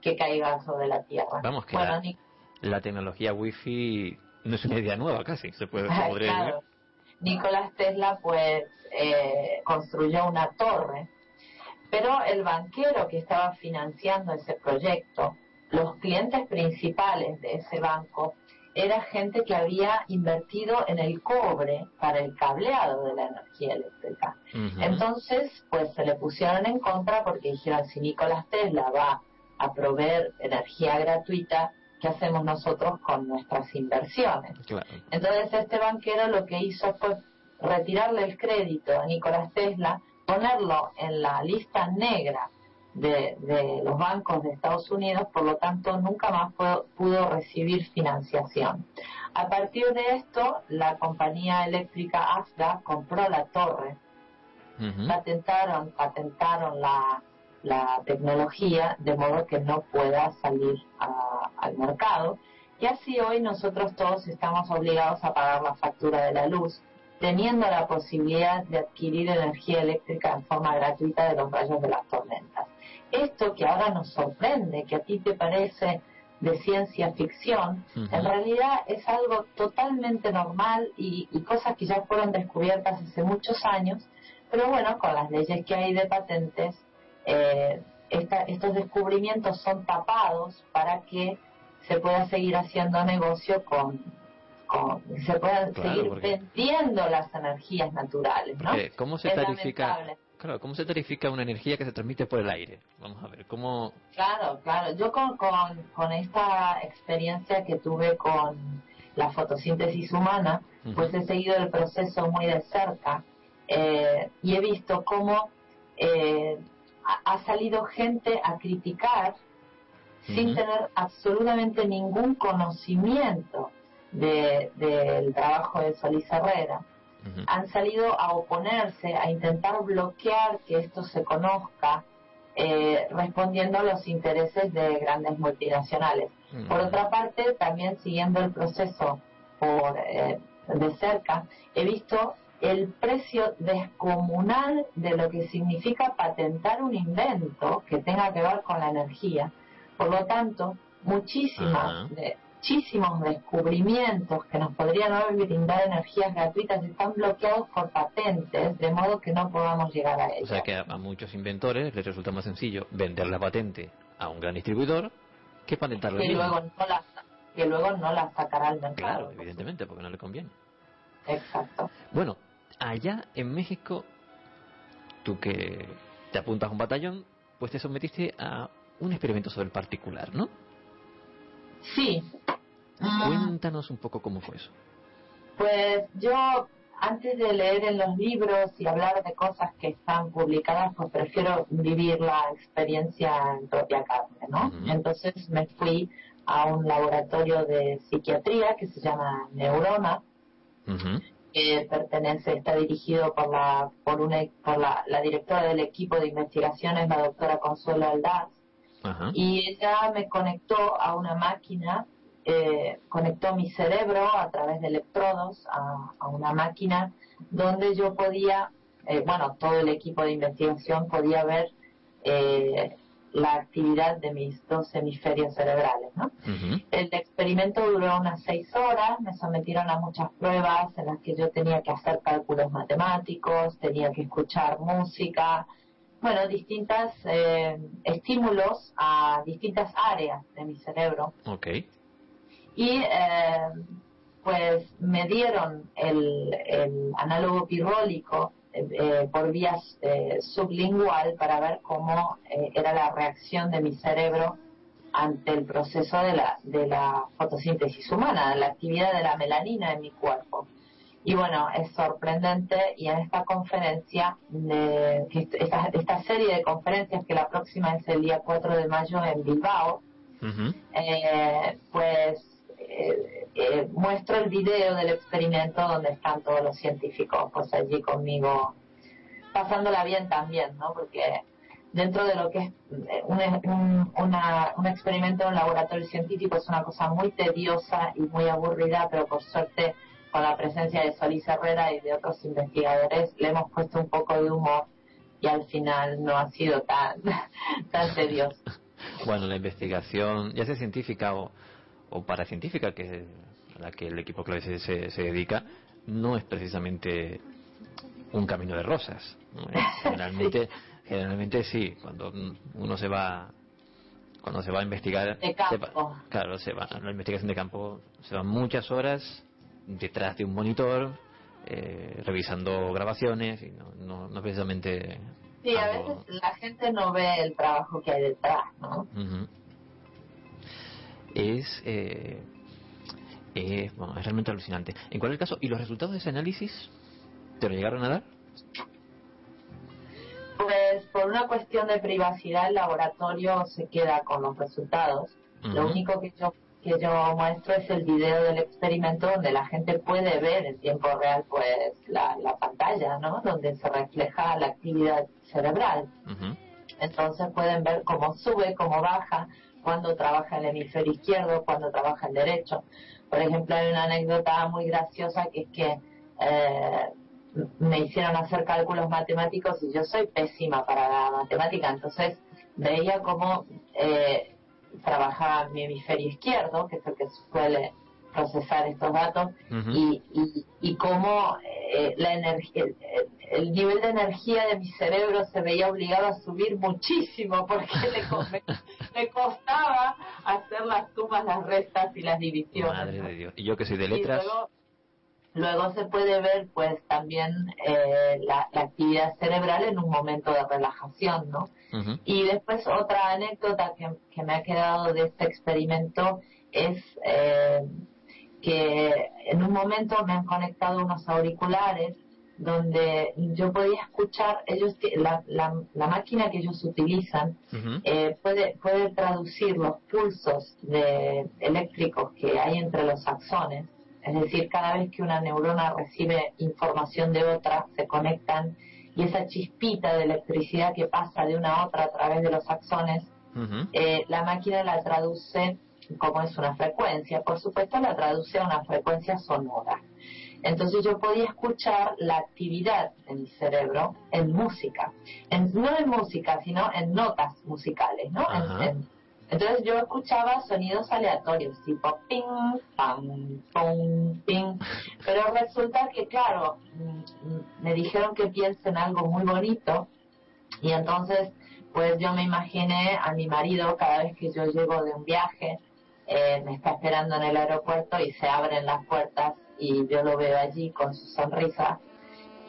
que caiga sobre la Tierra. Vamos, que bueno, la, Ni- la tecnología wifi no es una idea nueva casi, se puede Ah, claro. Nicolás Tesla pues eh, construyó una torre, pero el banquero que estaba financiando ese proyecto, los clientes principales de ese banco, era gente que había invertido en el cobre para el cableado de la energía eléctrica. Entonces, pues se le pusieron en contra porque dijeron, si Nicolás Tesla va a proveer energía gratuita, ¿qué hacemos nosotros con nuestras inversiones? Claro. Entonces este banquero lo que hizo fue retirarle el crédito a Nicolás Tesla, ponerlo en la lista negra de, de los bancos de Estados Unidos, por lo tanto nunca más pudo recibir financiación. A partir de esto, la compañía eléctrica AFDA compró la torre, Ujú. patentaron, patentaron la, la tecnología de modo que no pueda salir a- al mercado y así hoy nosotros todos estamos obligados a pagar la factura de la luz teniendo la posibilidad de adquirir energía eléctrica en forma gratuita de los rayos de las tormentas. Esto que ahora nos sorprende, que a ti te parece de ciencia ficción, en realidad es algo totalmente normal y, y cosas que ya fueron descubiertas hace muchos años, pero bueno, con las leyes que hay de patentes, eh, esta- estos descubrimientos son tapados para que se pueda seguir haciendo negocio con, con se puedan Claro, seguir porque- vendiendo las energías naturales, ¿no? ¿Cómo se Es tarifica? lamentable. Claro, ¿cómo se tarifica una energía que se transmite por el aire? Vamos a ver, ¿cómo...? Claro, claro. Yo con, con, con esta experiencia que tuve con la fotosíntesis humana, pues he seguido el proceso muy de cerca eh, y he visto cómo eh, ha, ha salido gente a criticar sin tener absolutamente ningún conocimiento de- del trabajo de Solís Herrera. Han salido a oponerse, a intentar bloquear que esto se conozca, eh, respondiendo a los intereses de grandes multinacionales. Por otra parte, también siguiendo el proceso por eh, de cerca, he visto el precio descomunal de lo que significa patentar un invento que tenga que ver con la energía. Por lo tanto, muchísimas de- muchísimos descubrimientos que nos podrían hoy brindar energías gratuitas están bloqueados por patentes, de modo que no podamos llegar a O ellos. sea que a, a muchos inventores les resulta más sencillo vender la patente a un gran distribuidor que patentarla que luego no la que luego no la sacará al mercado. Claro, evidentemente, porque no le conviene. Exacto. Bueno, allá en México, tú que te apuntas a un batallón, pues te sometiste a un experimento sobre el particular, ¿no? Sí. Cuéntanos un poco cómo fue eso. Pues yo, antes de leer en los libros y hablar de cosas que están publicadas, pues prefiero vivir la experiencia en propia carne, ¿no? Entonces me fui a un laboratorio de psiquiatría que se llama Neurona, que pertenece, está dirigido por la por una por la, la directora del equipo de investigaciones, la doctora Consuelo Aldaz, y ella me conectó a una máquina, eh, conectó mi cerebro a través de electrodos a, a una máquina donde yo podía, eh, bueno, todo el equipo de investigación podía ver eh, la actividad de mis dos hemisferios cerebrales, ¿no? El experimento duró unas seis horas, me sometieron a muchas pruebas en las que yo tenía que hacer cálculos matemáticos, tenía que escuchar música, bueno, distintos estímulos a distintas áreas de mi cerebro. Ok. Y eh, pues me dieron el, el análogo pirrólico eh, eh, por vías eh, sublingual para ver cómo eh, era la reacción de mi cerebro ante el proceso de la, de la fotosíntesis humana, la actividad de la melanina en mi cuerpo. Y bueno, es sorprendente y en esta conferencia, est- esta, esta serie de conferencias que la próxima es el día 4 de mayo en Bilbao, eh, pues eh, eh, muestro el video del experimento donde están todos los científicos pues allí conmigo pasándola bien también, ¿no? Porque dentro de lo que es eh, un, un- una- un experimento en un laboratorio científico es una cosa muy tediosa y muy aburrida, pero por suerte con la presencia de Solís Herrera y de otros investigadores le hemos puesto un poco de humor y al final no ha sido tan, tan tedioso. Bueno, la investigación, ya sea científica o, o paracientífica, que a la que el equipo clave se, se, dedica, no es precisamente un camino de rosas. ¿no? Es Generalmente, generalmente sí, cuando uno se va cuando se va a investigar De se campo. va- claro se va la investigación de campo se van muchas horas detrás de un monitor eh, revisando grabaciones y no, no, no precisamente Sí, a veces la gente no ve el trabajo que hay detrás, ¿no? Ujú. Es, eh, es, bueno, es realmente alucinante. En cualquier caso, ¿y los resultados de ese análisis te lo llegaron a dar? Pues por una cuestión de privacidad el laboratorio se queda con los resultados. Lo único que yo que yo muestro es el video del experimento donde la gente puede ver en tiempo real pues la, la pantalla, ¿no? Donde se refleja la actividad cerebral. Entonces pueden ver cómo sube, cómo baja, cuando trabaja el hemisferio izquierdo, cuando trabaja el derecho. Por ejemplo, hay una anécdota muy graciosa que es que eh, me hicieron hacer cálculos matemáticos y yo soy pésima para la matemática, entonces veía cómo eh, trabajaba mi hemisferio izquierdo, que es el que suele procesar estos datos, y, y, y cómo eh, la energía, el, el nivel de energía de mi cerebro se veía obligado a subir muchísimo porque le, me, costaba hacer las sumas, las restas y las divisiones. Madre de Dios. Y yo que soy de Y letras, luego, luego se puede ver pues también eh, la, la actividad cerebral en un momento de relajación, ¿no? Y después otra anécdota que, que me ha quedado de este experimento es eh, que en un momento me han conectado unos auriculares donde yo podía escuchar, ellos la, la máquina que ellos utilizan eh, puede, puede traducir los pulsos de, eléctricos que hay entre los axones, es decir, cada vez que una neurona recibe información de otra, se conectan y esa chispita de electricidad que pasa de una a otra a través de los axones, eh, la máquina la traduce como es una frecuencia, por supuesto la traduce a una frecuencia sonora. Entonces yo podía escuchar la actividad de mi cerebro en música, en, no en música, sino en notas musicales, ¿no? En- entonces yo escuchaba sonidos aleatorios, tipo ping, pam, pum, ping, pero resulta que, claro, mm, me dijeron que piense en algo muy bonito y entonces, pues yo me imaginé a mi marido cada vez que yo llego de un viaje, eh, me está esperando en el aeropuerto y se abren las puertas y yo lo veo allí con su sonrisa.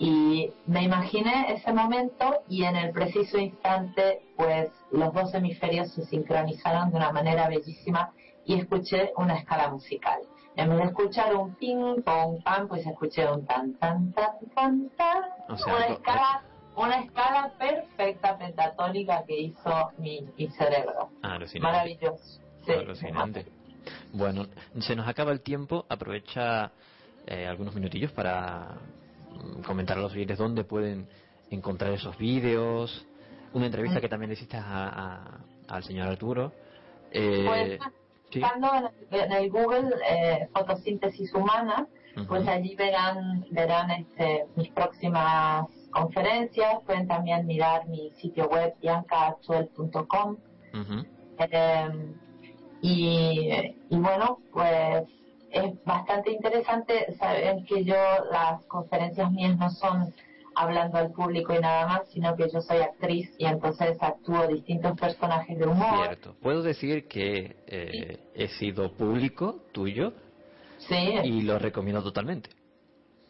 Y me imaginé ese momento y en el preciso instante, pues los dos hemisferios se sincronizaron de una manera bellísima y escuché una escala musical. En vez de escuchar un ping, pong, pam, pues escuché un tan, tan, tan, tan, tan, O sea, una escala, una escala perfecta pentatónica que hizo mi, mi cerebro. Alucinante. Maravilloso. Sí. Alucinante. Bueno, se nos acaba el tiempo. Aprovecha eh, algunos minutillos para comentar a los oyentes dónde pueden encontrar esos vídeos. Una entrevista que también le hiciste a- a- al señor Arturo. Eh, Pues, sí. buscando en el, Google eh, fotosíntesis humana, pues allí verán verán este, mis próximas conferencias. Pueden también mirar mi sitio web biancaactuel.com. Ujú. Eh, y, y bueno, pues es bastante interesante saber que yo las conferencias mías no son hablando al público y nada más, sino que yo soy actriz y entonces actúo distintos personajes de humor. Cierto. Puedo decir que eh, he sido público tuyo Sí, y lo recomiendo totalmente.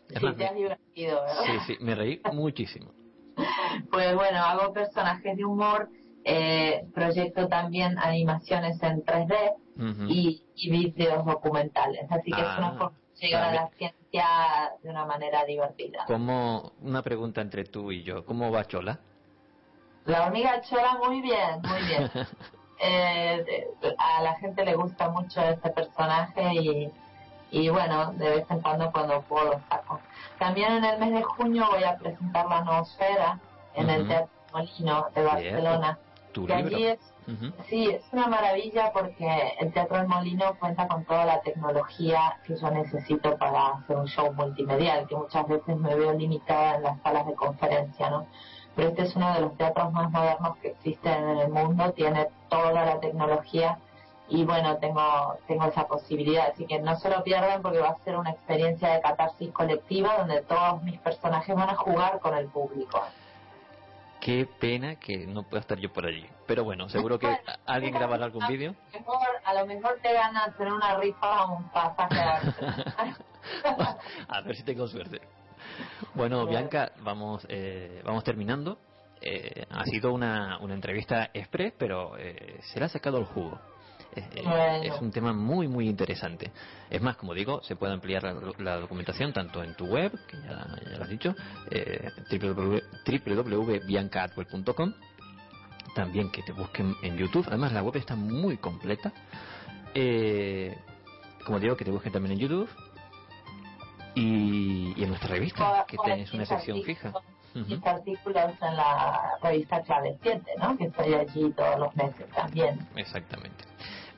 Es sí más, te has divertido, ¿verdad? sí, sí, me reí muchísimo. Pues bueno, hago personajes de humor, eh, proyecto también animaciones en 3D Ujú. y, y vídeos documentales. Así que es Ah, una forma de llegar a la ciencia de una manera divertida. Como una pregunta entre tú y yo, ¿cómo va Chola? La hormiga chola muy bien, muy bien. Eh, a la gente le gusta mucho este personaje y, y bueno, de vez en cuando cuando puedo lo saco. También en el mes de junio voy a presentar la Noosfera en el. Teatro Molino de Barcelona. Tu Que libro. allí es. Sí, es una maravilla porque el Teatro del Molino cuenta con toda la tecnología que yo necesito para hacer un show multimedial, que muchas veces me veo limitada en las salas de conferencia, ¿no? Pero este es uno de los teatros más modernos que existen en el mundo, tiene toda la tecnología y bueno, tengo, tengo esa posibilidad, así que no se lo pierdan porque va a ser una experiencia de catarsis colectiva donde todos mis personajes van a jugar con el público. Qué pena que no pueda estar yo por allí. Pero bueno, seguro que alguien grabará algún vídeo. A lo mejor te ganas hacer una rifa o un pasaje a A ver si tengo suerte. Bueno, Bianca, vamos, eh, vamos terminando. Eh, ha sido una, una entrevista express, pero eh, se le ha sacado el jugo. Es un tema muy, muy interesante. Es más, como digo, se puede ampliar la, la documentación tanto en tu web, que ya, ya lo has dicho, eh, www- www.biancaatwell.com, también que te busquen en YouTube. Además, la web está muy completa. Eh, como digo, que te busquen también en YouTube y, y en nuestra revista, que tenés una sección fija. Mis artículos en la revista Clave 7, ¿no? Que estoy allí todos los meses también. Exactamente.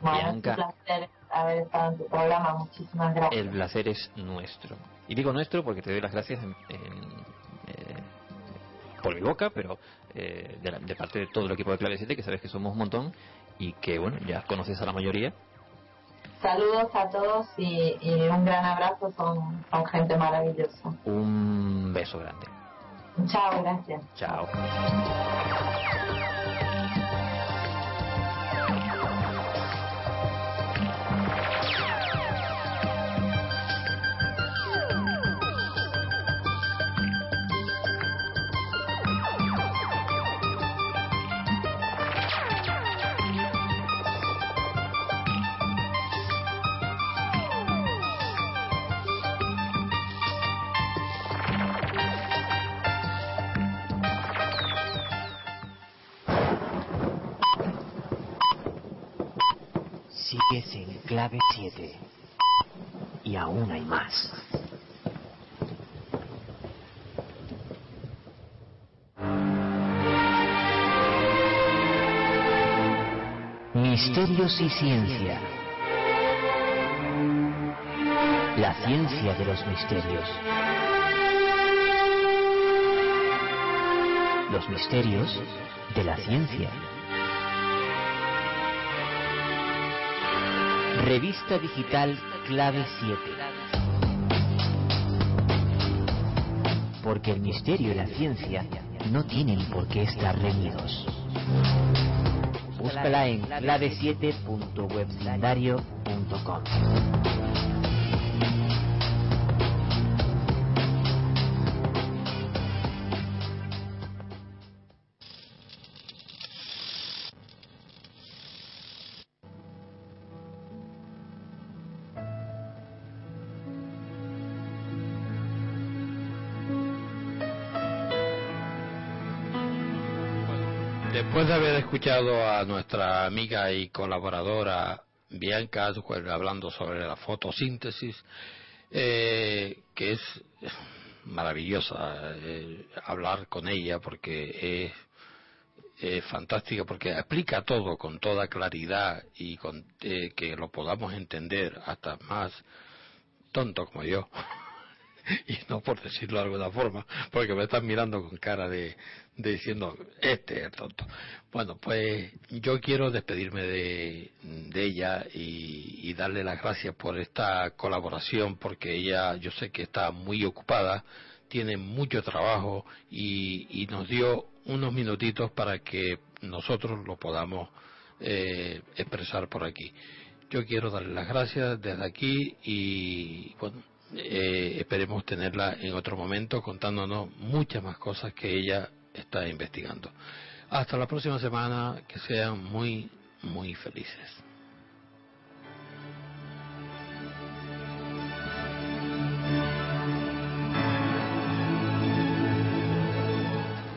Bueno, Bianca. es un placer haber estado en tu programa. Muchísimas gracias. El placer es nuestro. Y digo nuestro porque te doy las gracias en- en, eh, por mi boca, pero eh, de, la- de parte de todo el equipo de Clave 7, que sabes que somos un montón y que, bueno, ya conoces a la mayoría. Saludos a todos y, y un gran abrazo. Son, son gente maravillosa. Un beso grande. Chao, gracias. Chao. Clave 7. Y aún hay más. Misterios y ciencia. La ciencia de los misterios. Los misterios de la ciencia. Revista digital Clave 7. Porque el misterio y la ciencia no tienen por qué estar reñidos. Búscala en clave7.webcalendario.com. escuchado a nuestra amiga y colaboradora Bianca hablando sobre la fotosíntesis, eh, que es maravillosa eh, hablar con ella porque es, es fantástica, porque explica todo con toda claridad y con, eh, que lo podamos entender hasta más tonto como yo. y no por decirlo de alguna forma, porque me están mirando con cara de, de diciendo, este es el tonto. Bueno, pues yo quiero despedirme de, de ella y, y, darle las gracias por esta colaboración, porque ella, yo sé que está muy ocupada, tiene mucho trabajo y, y nos dio unos minutitos para que nosotros lo podamos eh, expresar por aquí. Yo quiero darle las gracias desde aquí y, bueno, eh, esperemos tenerla en otro momento contándonos muchas más cosas que ella está investigando. Hasta la próxima semana, que sean muy, muy felices.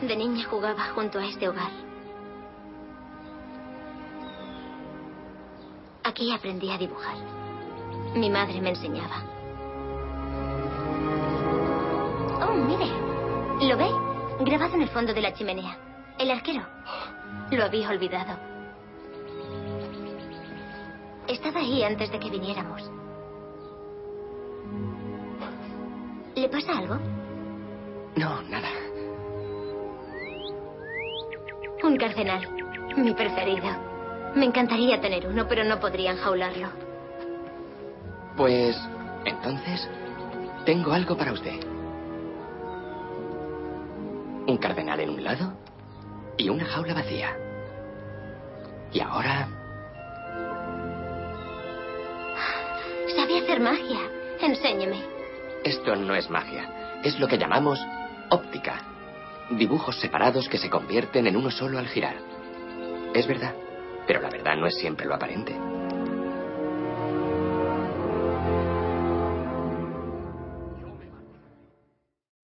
De niña jugaba junto a este hogar. Aquí aprendí a dibujar. Mi madre me enseñaba. Oh, mire. ¿Lo ve? Grabado en el fondo de la chimenea. El arquero. Lo había olvidado. Estaba ahí antes de que viniéramos. ¿Le pasa algo? No, nada. Un cardenal. Mi preferido. Me encantaría tener uno, pero no podría enjaularlo. Pues, entonces, tengo algo para usted. Un cardenal en un lado y una jaula vacía. Y ahora... Sabe hacer magia. Enséñeme. Esto no es magia. Es lo que llamamos óptica. Dibujos separados que se convierten en uno solo al girar. Es verdad, pero la verdad no es siempre lo aparente.